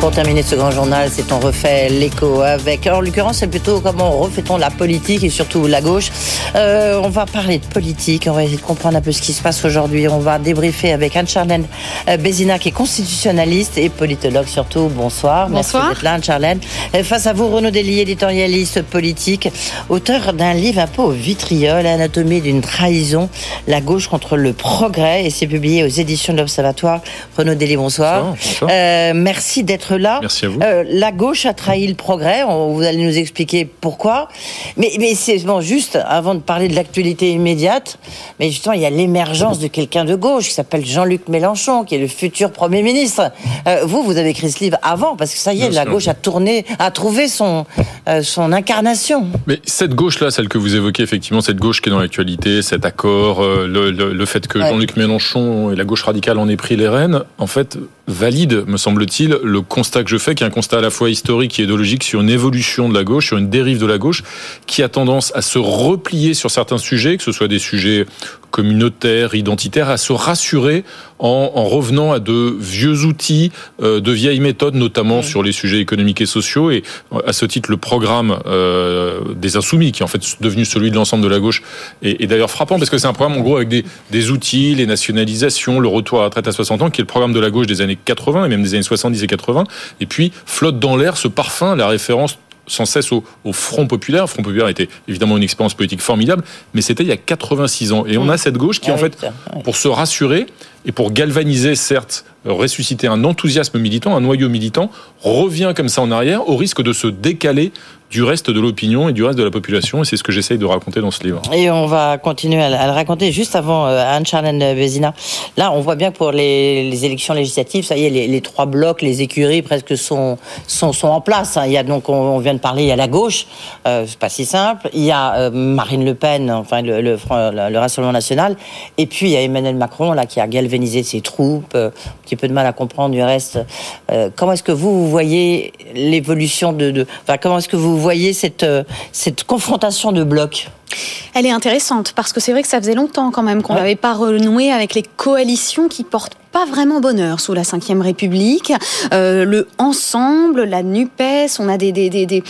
Pour terminer ce grand journal, c'est on refait l'écho avec. En l'occurrence, c'est plutôt comment refait-on la politique et surtout la gauche. Euh, on va parler de politique, on va essayer de comprendre un peu ce qui se passe aujourd'hui. On va débriefer avec Anne-Charlène euh, Bézina, qui est constitutionnaliste et politologue surtout. Bonsoir. Bonsoir. Merci d'être là, Anne-Charlène. Face à vous, Renaud Dely, éditorialiste politique, auteur d'un livre un peu au vitriol, Anatomie d'une trahison, la gauche contre le progrès, et c'est publié aux éditions de l'Observatoire. Renaud Dely, bonsoir. bonsoir. Euh, merci d'être là. Merci à vous. Euh, la gauche a trahi le progrès. vous allez nous expliquer pourquoi. Mais, mais c'est bon, juste avant de parler de l'actualité immédiate, mais justement, il y a l'émergence de quelqu'un de gauche qui s'appelle Jean-Luc Mélenchon, qui est le futur Premier ministre. Euh, vous, vous avez écrit ce livre avant, parce que ça y est, la gauche a tourné, a trouvé son, euh, son incarnation. Mais cette gauche-là, celle que vous évoquez, effectivement, cette gauche qui est dans l'actualité, cet accord, le, le, fait que Jean-Luc Mélenchon et la gauche radicale en aient pris les rênes, en fait, valide, me semble-t-il, le constat que je fais, qui est un constat à la fois historique et idéologique sur une évolution de la gauche, sur une dérive de la gauche, qui a tendance à se replier sur certains sujets, que ce soit des sujets communautaires, identitaires, à se rassurer en, en revenant à de vieux outils, euh, de vieilles méthodes, notamment sur les sujets économiques et sociaux. Et à ce titre, le programme euh, des Insoumis, qui est en fait devenu celui de l'ensemble de la gauche, est, est d'ailleurs frappant parce que c'est un programme en gros avec des, des outils, les nationalisations, le retour à la retraite à 60 ans, qui est le programme de la gauche des années 80 et même des années 70 et 80. Et puis flotte dans l'air ce parfum, la référence sans cesse au, Front populaire. Le Front populaire était évidemment une expérience politique formidable, mais c'était il y a 86 ans. Et on a cette gauche qui, en ah fait, pour se rassurer et pour galvaniser, certes, ressusciter un enthousiasme militant, un noyau militant, revient comme ça en arrière au risque de se décaler du reste de l'opinion et du reste de la population. Et c'est ce que j'essaye de raconter dans ce livre. Et on va continuer à, le raconter juste avant euh, Anne-Charlène Bézina. Là, on voit bien que pour les, élections législatives, ça y est, les, trois blocs, les écuries presque sont, sont, en place. Hein. Il y a donc, on, vient de parler, il y a la gauche, euh, c'est pas si simple. Il y a euh, Marine Le Pen, enfin le, le, Rassemblement national. Et puis il y a Emmanuel Macron, là, qui a galvanisé ses troupes. Euh, un petit peu de mal à comprendre du reste. comment est-ce que vous, vous voyez l'évolution de, de, enfin, comment est-ce que vous voyez cette, euh, cette confrontation de blocs? Elle est intéressante parce que c'est vrai que ça faisait longtemps quand même qu'on n'avait pas renoué avec les coalitions qui portent pas vraiment bonheur sous la Ve République. Euh, le ensemble, la NUPES, on a des des, des, des,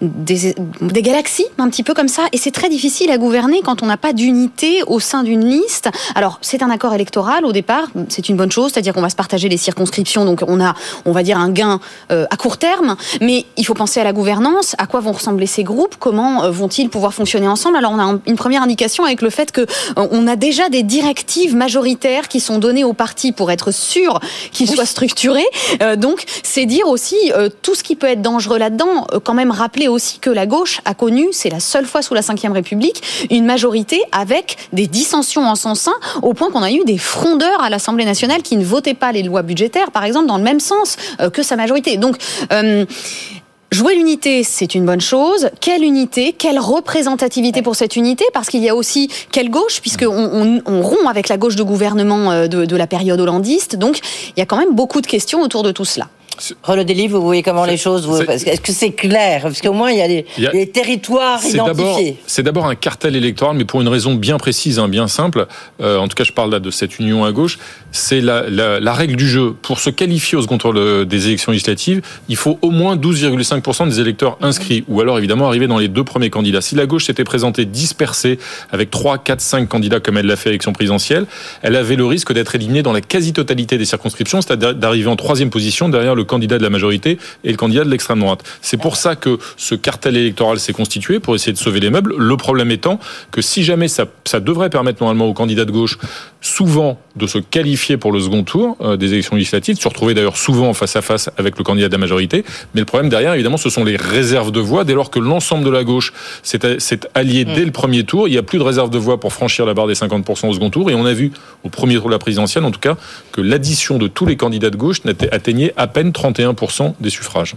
des, galaxies un petit peu comme ça, et c'est très difficile à gouverner quand on n'a pas d'unité au sein d'une liste. Alors, c'est un accord électoral au départ, c'est une bonne chose, c'est-à-dire qu'on va se partager les circonscriptions, donc on a, on va dire, un gain euh, à court terme, mais il faut penser à la gouvernance, à quoi vont ressembler ces groupes, comment euh, vont-ils pouvoir fonctionner ensemble? Alors, on a une première indication avec le fait que euh, on a déjà des directives majoritaires qui sont données aux partis pour être sûr qu'il soit structuré. Euh, donc, c'est dire aussi euh, tout ce qui peut être dangereux là-dedans. Euh, quand même rappeler aussi que la gauche a connu, c'est la seule fois sous la Ve République, une majorité avec des dissensions en son sein, au point qu'on a eu des frondeurs à l'Assemblée nationale qui ne votaient pas les lois budgétaires, par exemple, dans le même sens que sa majorité. Donc, Jouer l'unité, c'est une bonne chose. Quelle unité Quelle représentativité pour cette unité? Parce qu'il y a aussi quelle gauche, puisqu'on on, on rompt avec la gauche de gouvernement euh, de, de la période hollandiste. Donc, il y a quand même beaucoup de questions autour de tout cela. Renaud Dely, vous voyez comment les choses Est-ce que c'est clair? Parce qu'au moins, il y a des, territoires identifiés. C'est d'abord un cartel électoral, mais pour une raison bien précise, hein, bien simple. Euh, en tout cas, je parle là de cette union à gauche. C'est la, la, la, règle du jeu. Pour se qualifier au second tour des élections législatives, il faut au moins 12,5% des électeurs inscrits. Ou alors, évidemment, arriver dans les deux premiers candidats. Si la gauche s'était présentée dispersée avec 3, 4, 5 candidats comme elle l'a fait à l'élection présidentielle, elle avait le risque d'être éliminée dans la quasi-totalité des circonscriptions, c'est-à-dire d'arriver en troisième position derrière le candidat de la majorité et le candidat de l'extrême droite. C'est pour ça que ce cartel électoral s'est constitué pour essayer de sauver les meubles. Le problème étant que si jamais ça, devrait permettre normalement aux candidats de gauche souvent de se qualifier pour le second tour euh, des élections législatives, de se retrouver d'ailleurs souvent face à face avec le candidat de la majorité. Mais le problème derrière, évidemment, ce sont les réserves de voix. Dès lors que l'ensemble de la gauche s'est allié dès le premier tour, il n'y a plus de réserve de voix pour franchir la barre des 50% au second tour. Et on a vu au premier tour de la présidentielle, en tout cas, que l'addition de tous les candidats de gauche atteignait à peine 31% des suffrages.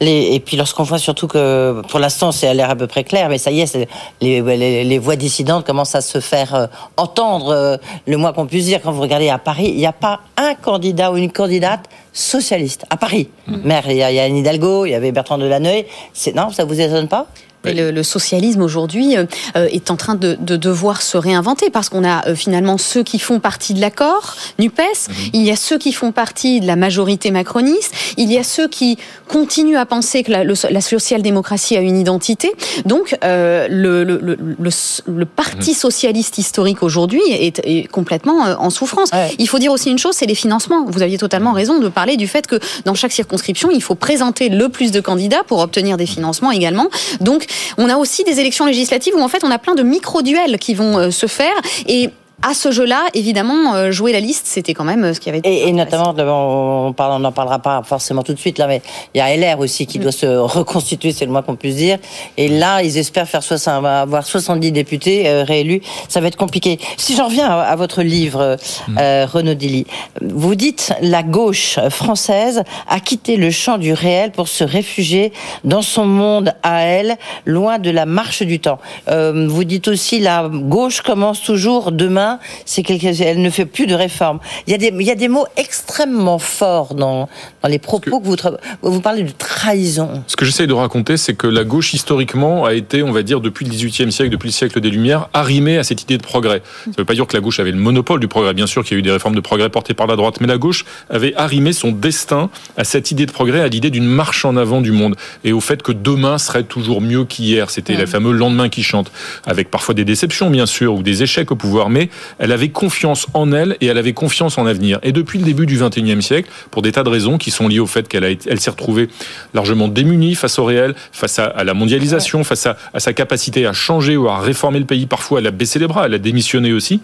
et puis lorsqu'on voit surtout que, pour l'instant, c'est à l'air à peu près clair, mais ça y est, les, les, voix dissidentes commencent à se faire euh, entendre. Euh, le moins qu'on puisse dire, quand vous regardez à Paris, il n'y a pas un candidat ou une candidate socialiste. À Paris. Mm. Maire, il y, a, Anne Hidalgo, il y avait Bertrand Delanoë. Non, ça vous étonne pas? Le, socialisme aujourd'hui euh, euh, est en train de, devoir se réinventer parce qu'on a euh, finalement ceux qui font partie de l'accord Nupes, mhm. il y a ceux qui font partie de la majorité macroniste, il y a ceux qui continuent à penser que la, la social-démocratie a une identité. Donc le, le, parti mhm. socialiste historique aujourd'hui est, complètement en souffrance. Il faut dire aussi une chose, c'est les financements. Vous aviez totalement mhm. raison de parler du fait que dans chaque circonscription, il faut présenter le plus de candidats pour obtenir des financements également. Donc on a aussi des élections législatives où en fait on a plein de micro-duels qui vont euh, se faire. Et à ce jeu-là, évidemment, euh, jouer la liste, c'était quand même euh, ce qui avait été. Et, et notamment, on parle, n'en parlera pas forcément tout de suite là, mais il y a LR aussi qui mm. doit se reconstituer, c'est le moins qu'on puisse dire. Et là, ils espèrent faire 60, avoir 70 députés euh, réélus. Ça va être compliqué. Si j'en reviens à, votre livre, mm. Renaud Dilly, vous dites la gauche française a quitté le champ du réel pour se réfugier dans son monde à elle, loin de la marche du temps. vous dites aussi la gauche commence toujours demain c'est qu'elle ne fait plus de réformes. Il y a des, il y a des mots extrêmement forts dans, dans les propos que, vous, vous parlez de trahison. Ce que j'essaye de raconter, c'est que la gauche, historiquement, a été, on va dire, depuis le XVIIIe siècle, depuis le siècle des Lumières, arrimée à cette idée de progrès. Ça ne veut pas dire que la gauche avait le monopole du progrès. Bien sûr qu'il y a eu des réformes de progrès portées par la droite, mais la gauche avait arrimé son destin à cette idée de progrès, à l'idée d'une marche en avant du monde et au fait que demain serait toujours mieux qu'hier. C'était le fameux lendemain qui chante, avec parfois des déceptions, bien sûr, ou des échecs au pouvoir, mais elle avait confiance en elle et elle avait confiance en l'avenir. Et depuis le début du XXIe siècle, pour des tas de raisons qui sont liées au fait qu'elle elle s'est retrouvée largement démunie face au réel, face à, la mondialisation, face à, à, sa capacité à changer ou à réformer le pays. Parfois, elle a baissé les bras, elle a démissionné aussi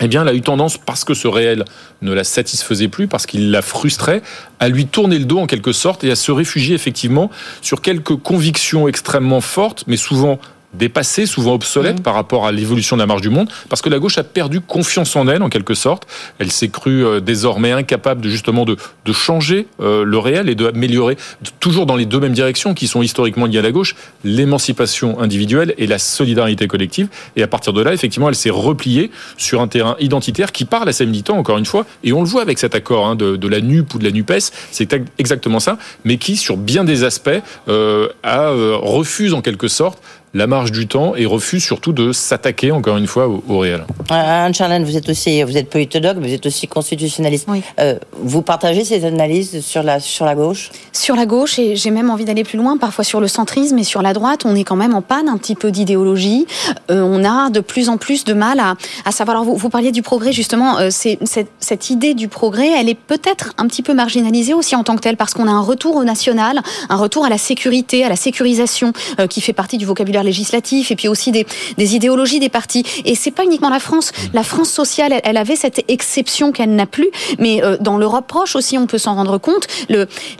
eh bien, elle a eu tendance, parce que ce réel ne la satisfaisait plus, parce qu'il la frustrait, à lui tourner le dos en quelque sorte et à se réfugier effectivement sur quelques convictions extrêmement fortes, mais souvent dépassée, souvent obsolète mmh. par rapport à l'évolution de la marche du monde, parce que la gauche a perdu confiance en elle, en quelque sorte. Elle s'est crue euh, désormais incapable de justement de, de changer euh, le réel et d'améliorer, toujours dans les deux mêmes directions qui sont historiquement liées à la gauche, l'émancipation individuelle et la solidarité collective. Et à partir de là, effectivement, elle s'est repliée sur un terrain identitaire qui parle à ses militants, encore une fois, et on le voit avec cet accord hein, de, de, la NUP ou de la NUPES, c'est exactement ça, mais qui, sur bien des aspects, euh, a, refuse en quelque sorte la marge du temps et refuse surtout de s'attaquer encore une fois au, réel. Anne Charlène, vous êtes aussi vous êtes politologue, vous êtes aussi constitutionnaliste. Euh, vous partagez ces analyses sur la sur la gauche? Sur la gauche et j'ai même envie d'aller plus loin, parfois sur le centrisme et sur la droite, on est quand même en panne un petit peu d'idéologie. Euh, on a de plus en plus de mal à, à savoir. Alors vous, vous parliez du progrès justement, euh, c'est cette, cette idée du progrès, elle est peut-être un petit peu marginalisée aussi en tant que telle parce qu'on a un retour au national, un retour à la sécurité, à la sécurisation qui fait partie du vocabulaire législatif et puis aussi des, des idéologies des partis. Et c'est pas uniquement la France. La France sociale, elle, avait cette exception qu'elle n'a plus, mais euh, dans l'Europe proche aussi, on peut s'en rendre compte.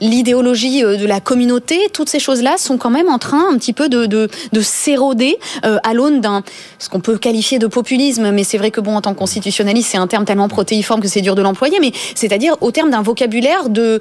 L'idéologie euh, de la communauté, toutes ces choses-là sont quand même en train un petit peu de, de, de s'éroder euh, à l'aune d'un ce qu'on peut qualifier de populisme, mais c'est vrai que bon, en tant que constitutionnaliste, c'est un terme tellement protéiforme que c'est dur de l'employer, mais c'est-à-dire au terme d'un vocabulaire de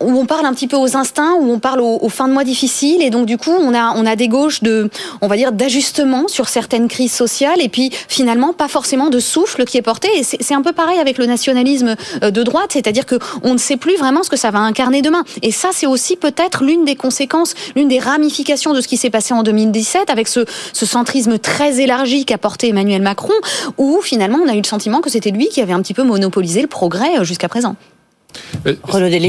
où on parle un petit peu aux instincts, où on parle aux, fins de mois difficiles, et donc du coup on a on a des gauches de, on va dire d'ajustement sur certaines crises sociales, et puis finalement pas forcément de souffle qui est porté. Et c'est un peu pareil avec le nationalisme euh, de droite, c'est-à-dire que on ne sait plus vraiment ce que ça va incarner demain. Et ça c'est aussi peut-être l'une des conséquences, l'une des ramifications de ce qui s'est passé en 2017 avec ce, ce centrisme très élargi qu'a porté Emmanuel Macron, où finalement on a eu le sentiment que c'était lui qui avait un petit peu monopolisé le progrès euh, jusqu'à présent. Euh,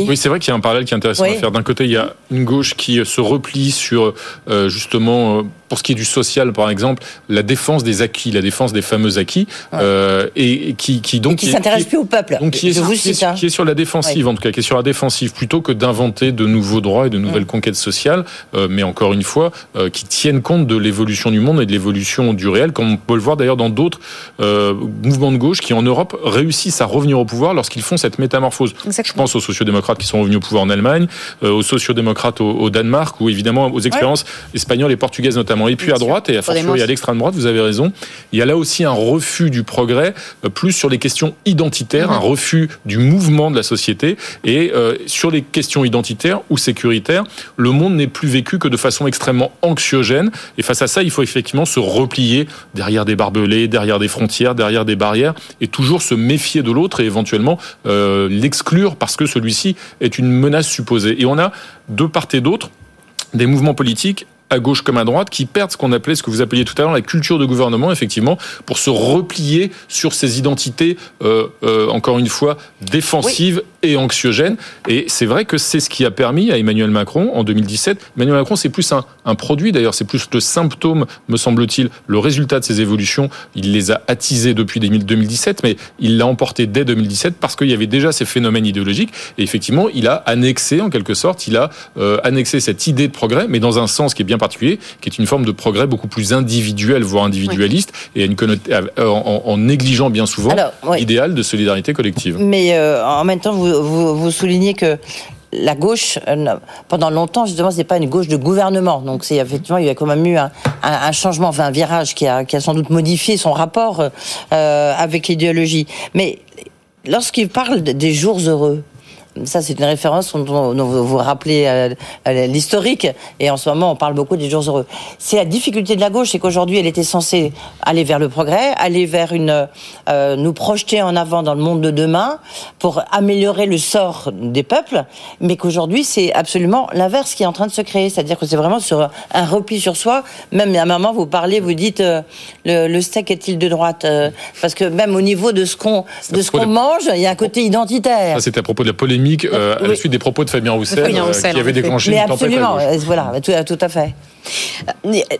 oui, c'est vrai qu'il y a un parallèle qui est intéressant à faire. D'un côté, il y a une gauche qui se replie sur euh, justement euh, pour ce qui est du social, par exemple, la défense des acquis, la défense des fameux acquis, euh, et, qui, qui donc qui s'intéresse plus au peuple. Donc qui est, qui, est, sur la défensive, en tout cas, qui est sur la défensive plutôt que d'inventer de nouveaux droits et de nouvelles conquêtes sociales, euh, mais encore une fois, euh, qui tiennent compte de l'évolution du monde et de l'évolution du réel, comme on peut le voir d'ailleurs dans d'autres euh, mouvements de gauche qui en Europe réussissent à revenir au pouvoir lorsqu'ils font cette métamorphose. Je pense aux sociodémocrates qui sont revenus au pouvoir en Allemagne, euh, aux sociodémocrates au, au, Danemark, ou évidemment aux expériences espagnoles et portugaises notamment et puis à droite, et à fortiori à l'extrême droite, vous avez raison, il y a là aussi un refus du progrès, euh, plus sur les questions identitaires, un refus du mouvement de la société. Et euh, sur les questions identitaires ou sécuritaires, le monde n'est plus vécu que de façon extrêmement anxiogène. Et face à ça, il faut effectivement se replier derrière des barbelés, derrière des frontières, derrière des barrières, et toujours se méfier de l'autre et éventuellement euh, l'exclure parce que celui-ci est une menace supposée. Et on a de part et d'autre des mouvements politiques à gauche comme à droite, qui perdent ce qu'on appelait, ce que vous appeliez tout à l'heure, la culture de gouvernement, effectivement, pour se replier sur ces identités, euh, euh, encore une fois, défensives et anxiogènes. Et c'est vrai que c'est ce qui a permis à Emmanuel Macron, en 2017, Emmanuel Macron, c'est plus un, un produit, d'ailleurs, c'est plus le symptôme, me semble-t-il, le résultat de ces évolutions. Il les a attisés depuis 2017, mais il l'a emporté dès 2017 parce qu'il y avait déjà ces phénomènes idéologiques. Et effectivement, il a annexé, en quelque sorte, il a euh, annexé cette idée de progrès, mais dans un sens qui est bien particulier, qui est une forme de progrès beaucoup plus individuel, voire individualiste, et une en, négligeant bien souvent l'idéal de solidarité collective. Mais euh, en même temps, vous, vous, soulignez que la gauche, pendant longtemps, justement, c'est pas une gauche de gouvernement. Donc, c'est effectivement, il y a quand même eu un, changement, un virage qui a, qui a, sans doute modifié son rapport euh, avec l'idéologie. Mais lorsqu'il parle des jours heureux, ça, c'est une référence dont, vous vous rappelez euh, euh, l'historique. Et en ce moment, on parle beaucoup des jours heureux. C'est la difficulté de la gauche, c'est qu'aujourd'hui, elle était censée aller vers le progrès, aller vers une, euh, nous projeter en avant dans le monde de demain pour améliorer le sort des peuples, mais qu'aujourd'hui, c'est absolument l'inverse qui est en train de se créer. C'est-à-dire que c'est vraiment sur un repli sur soi. Même à un moment, vous parlez, vous dites, le, steak est-il de droite Parce que même au niveau de ce qu'on de ce qu'on mange, il y a un côté identitaire. C'était à propos de la polémique euh, à la suite des propos de Fabien Roussel, euh, qui avait déclenché une absolument, voilà, tout, tout à fait.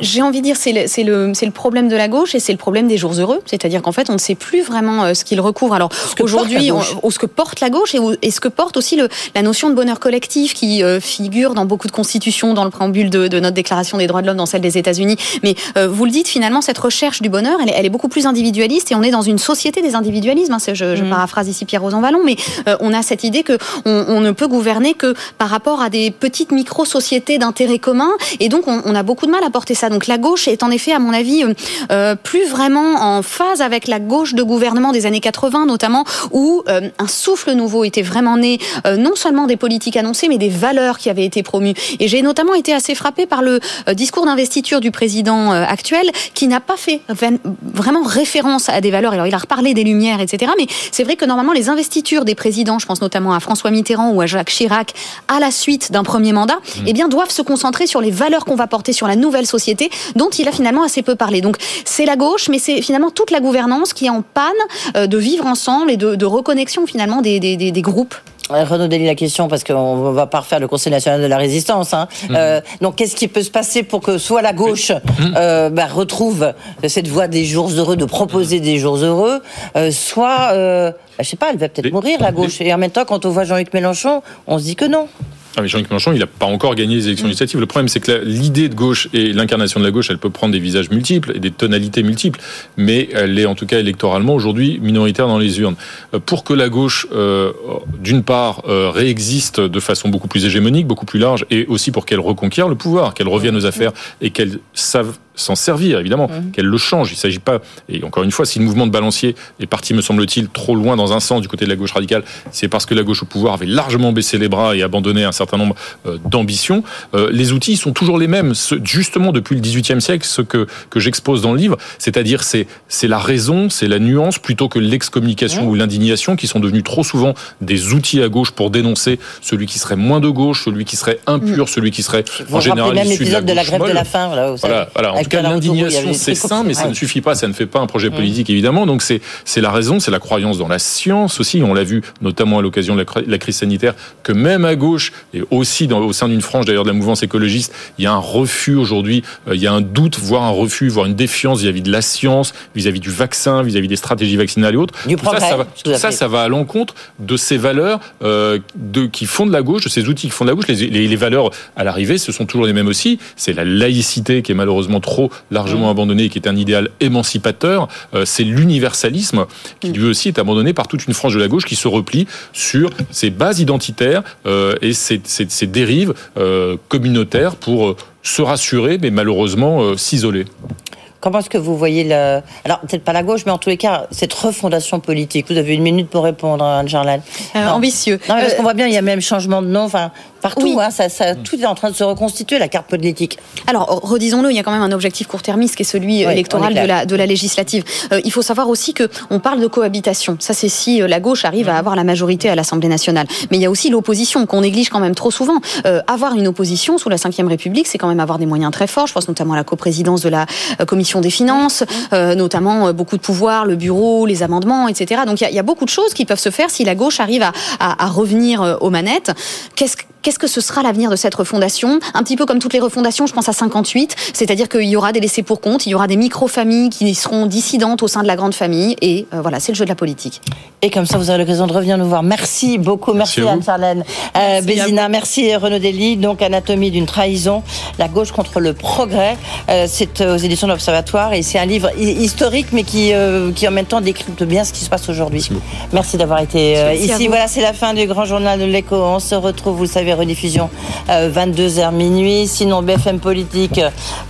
J'ai envie de dire, c'est le, le, le, problème de la gauche et c'est le problème des jours heureux. C'est-à-dire qu'en fait, on ne sait plus vraiment euh, ce qu'il recouvre. Alors aujourd'hui, ou ce que porte la gauche et, ce que porte aussi le, la notion de bonheur collectif qui euh, figure dans beaucoup de constitutions, dans le préambule de, de notre déclaration des droits de l'homme, dans celle des États-Unis. Mais euh, vous le dites, finalement, cette recherche du bonheur, elle, elle, est beaucoup plus individualiste et on est dans une société des individualismes. Hein. Je, je, mm. paraphrase ici Pierre Rosan Vallon, mais on a cette idée que on, ne peut gouverner que par rapport à des petites micro-sociétés d'intérêt commun et donc on, on a beaucoup de mal à porter ça. Donc la gauche est en effet, à mon avis, euh, euh, plus vraiment en phase avec la gauche de gouvernement des années 80, notamment, où euh, un souffle nouveau était vraiment né, non seulement des politiques annoncées, mais des valeurs qui avaient été promues. Et j'ai notamment été assez frappée par le discours d'investiture du président actuel, qui n'a pas fait vraiment référence à des valeurs. Alors il a reparlé des Lumières, etc. Mais c'est vrai que normalement les investitures des présidents, je pense notamment à François Mitterrand ou à Jacques Chirac, à la suite d'un premier mandat, mmh. eh bien doivent se concentrer sur les valeurs qu'on va porter sur la nouvelle société dont il a finalement assez peu parlé. Donc c'est la gauche, mais c'est finalement toute la gouvernance qui est en panne euh, de vivre ensemble et de, reconnexion finalement des, des, groupes. Renaud Dely, la question, parce qu'on va pas refaire le Conseil national de la résistance. Hein. Mhm. Euh, donc, qu'est-ce qui peut se passer pour que soit la gauche mhm. euh, bah, retrouve cette voie des jours heureux, de proposer des jours heureux, soit, bah, je sais pas, elle va peut-être mourir, la gauche. Et en même temps, quand on voit Jean-Luc Mélenchon, on se dit que non. Ah, Jean-Luc Mélenchon, il n'a pas encore gagné les élections mm. législatives. Le problème, c'est que l'idée de gauche et l'incarnation de la gauche, elle peut prendre des visages multiples et des tonalités multiples, mais elle est en tout cas électoralement aujourd'hui minoritaire dans les urnes. Euh, pour que la gauche, euh, d'une part, euh, réexiste de façon beaucoup plus hégémonique, beaucoup plus large, et aussi pour qu'elle reconquiert le pouvoir, qu'elle revienne aux affaires et qu'elle savent s'en servir, évidemment, mmh. qu'elle le change. Il ne s'agit pas, et encore une fois, si le mouvement de balancier est parti, me semble-t-il, trop loin dans un sens du côté de la gauche radicale, c'est parce que la gauche au pouvoir avait largement baissé les bras et abandonné un certain nombre euh, d'ambitions. Euh, les outils sont toujours les mêmes, justement depuis le XVIIIe siècle, ce que, que j'expose dans le livre, c'est-à-dire c'est, c'est la raison, c'est la nuance, plutôt que l'excommunication mmh. ou l'indignation, qui sont devenus trop souvent des outils à gauche pour dénoncer celui qui serait moins de gauche, celui qui serait impur, mmh. celui qui serait en général même l'épisode de la, grève de la faim. Voilà, voilà, voilà l'indignation, c'est sain, mais ça ne suffit pas, ça ne fait pas un projet politique, évidemment. Donc c'est c'est la raison, c'est la croyance dans la science aussi. On l'a vu notamment à l'occasion de la, crise sanitaire, que même à gauche, et aussi dans, au sein d'une frange d'ailleurs de la mouvance écologiste, il y a un refus aujourd'hui, euh, il y a un doute, voire un refus, voire une défiance vis-à-vis de la science, vis-à-vis du vaccin, vis-à-vis des stratégies vaccinales et autres. Du progrès, ça, ça, va, ça, va à l'encontre de ces valeurs euh, de, qui font de la gauche, de ces outils qui font de la gauche. Les, les, les valeurs à l'arrivée, ce sont toujours les mêmes aussi. C'est la laïcité qui est malheureusement trop largement abandonné, qui est un idéal émancipateur, euh, c'est l'universalisme, qui lui aussi est abandonné par toute une frange de la gauche qui se replie sur ses bases identitaires euh, et ses, dérives euh, communautaires pour se rassurer, mais malheureusement s'isoler. Comment est-ce que vous voyez le... Alors, peut-être pas la gauche, mais en tous les cas, cette refondation politique. Vous avez une minute pour répondre, Anne-Charlène. ambitieux. Non, parce qu'on voit bien, il y a même changement de nom. Enfin, Partout, hein, ça, ça, tout est en train de se reconstituer, la carte politique. Alors, redisons-le, il y a quand même un objectif court-termiste qui est celui électoral de la, de la législative. Euh, il faut savoir aussi que on parle de cohabitation. Ça, c'est si euh, la gauche arrive à mhm. avoir la majorité à l'Assemblée nationale. Mais il y a aussi l'opposition qu'on néglige quand même trop souvent. Euh, avoir une opposition sous la Ve République, c'est quand même avoir des moyens très forts. Je pense notamment à la coprésidence de la Commission des finances, mhm. notamment beaucoup de pouvoir, le bureau, les amendements, etc. Donc il y, a, beaucoup de choses qui peuvent se faire si la gauche arrive à, à, à revenir aux manettes. Qu'est-ce Qu'est-ce que ce sera l'avenir de cette refondation? Un petit peu comme toutes les refondations, je pense à 58, c'est-à-dire qu'il y aura des laissés pour compte, il y aura des micro-familles qui seront dissidentes au sein de la grande famille, et euh, voilà, c'est le jeu de la politique. Et comme ça, vous aurez l'occasion de revenir nous voir. Merci beaucoup, merci, Anne-Charlène euh, Bézina, merci Renaud Dely. Donc, Anatomie d'une trahison, la gauche contre le progrès, euh, c'est aux éditions de l'Observatoire, et c'est un livre historique, mais qui, qui en même temps décrypte bien ce qui se passe aujourd'hui. Merci, d'avoir été ici. Voilà, c'est la fin du grand journal de l'écho. On se retrouve, vous le savez, rediffusion 22h euh, minuit. Sinon, BFM Politique,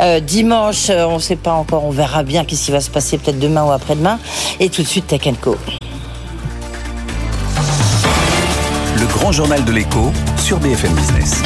euh, dimanche, euh, on ne sait pas encore, on verra bien qu'est-ce qui va se passer peut-être demain ou après-demain. Et tout de suite, Tech Co. Le grand journal de l'écho sur BFM Business.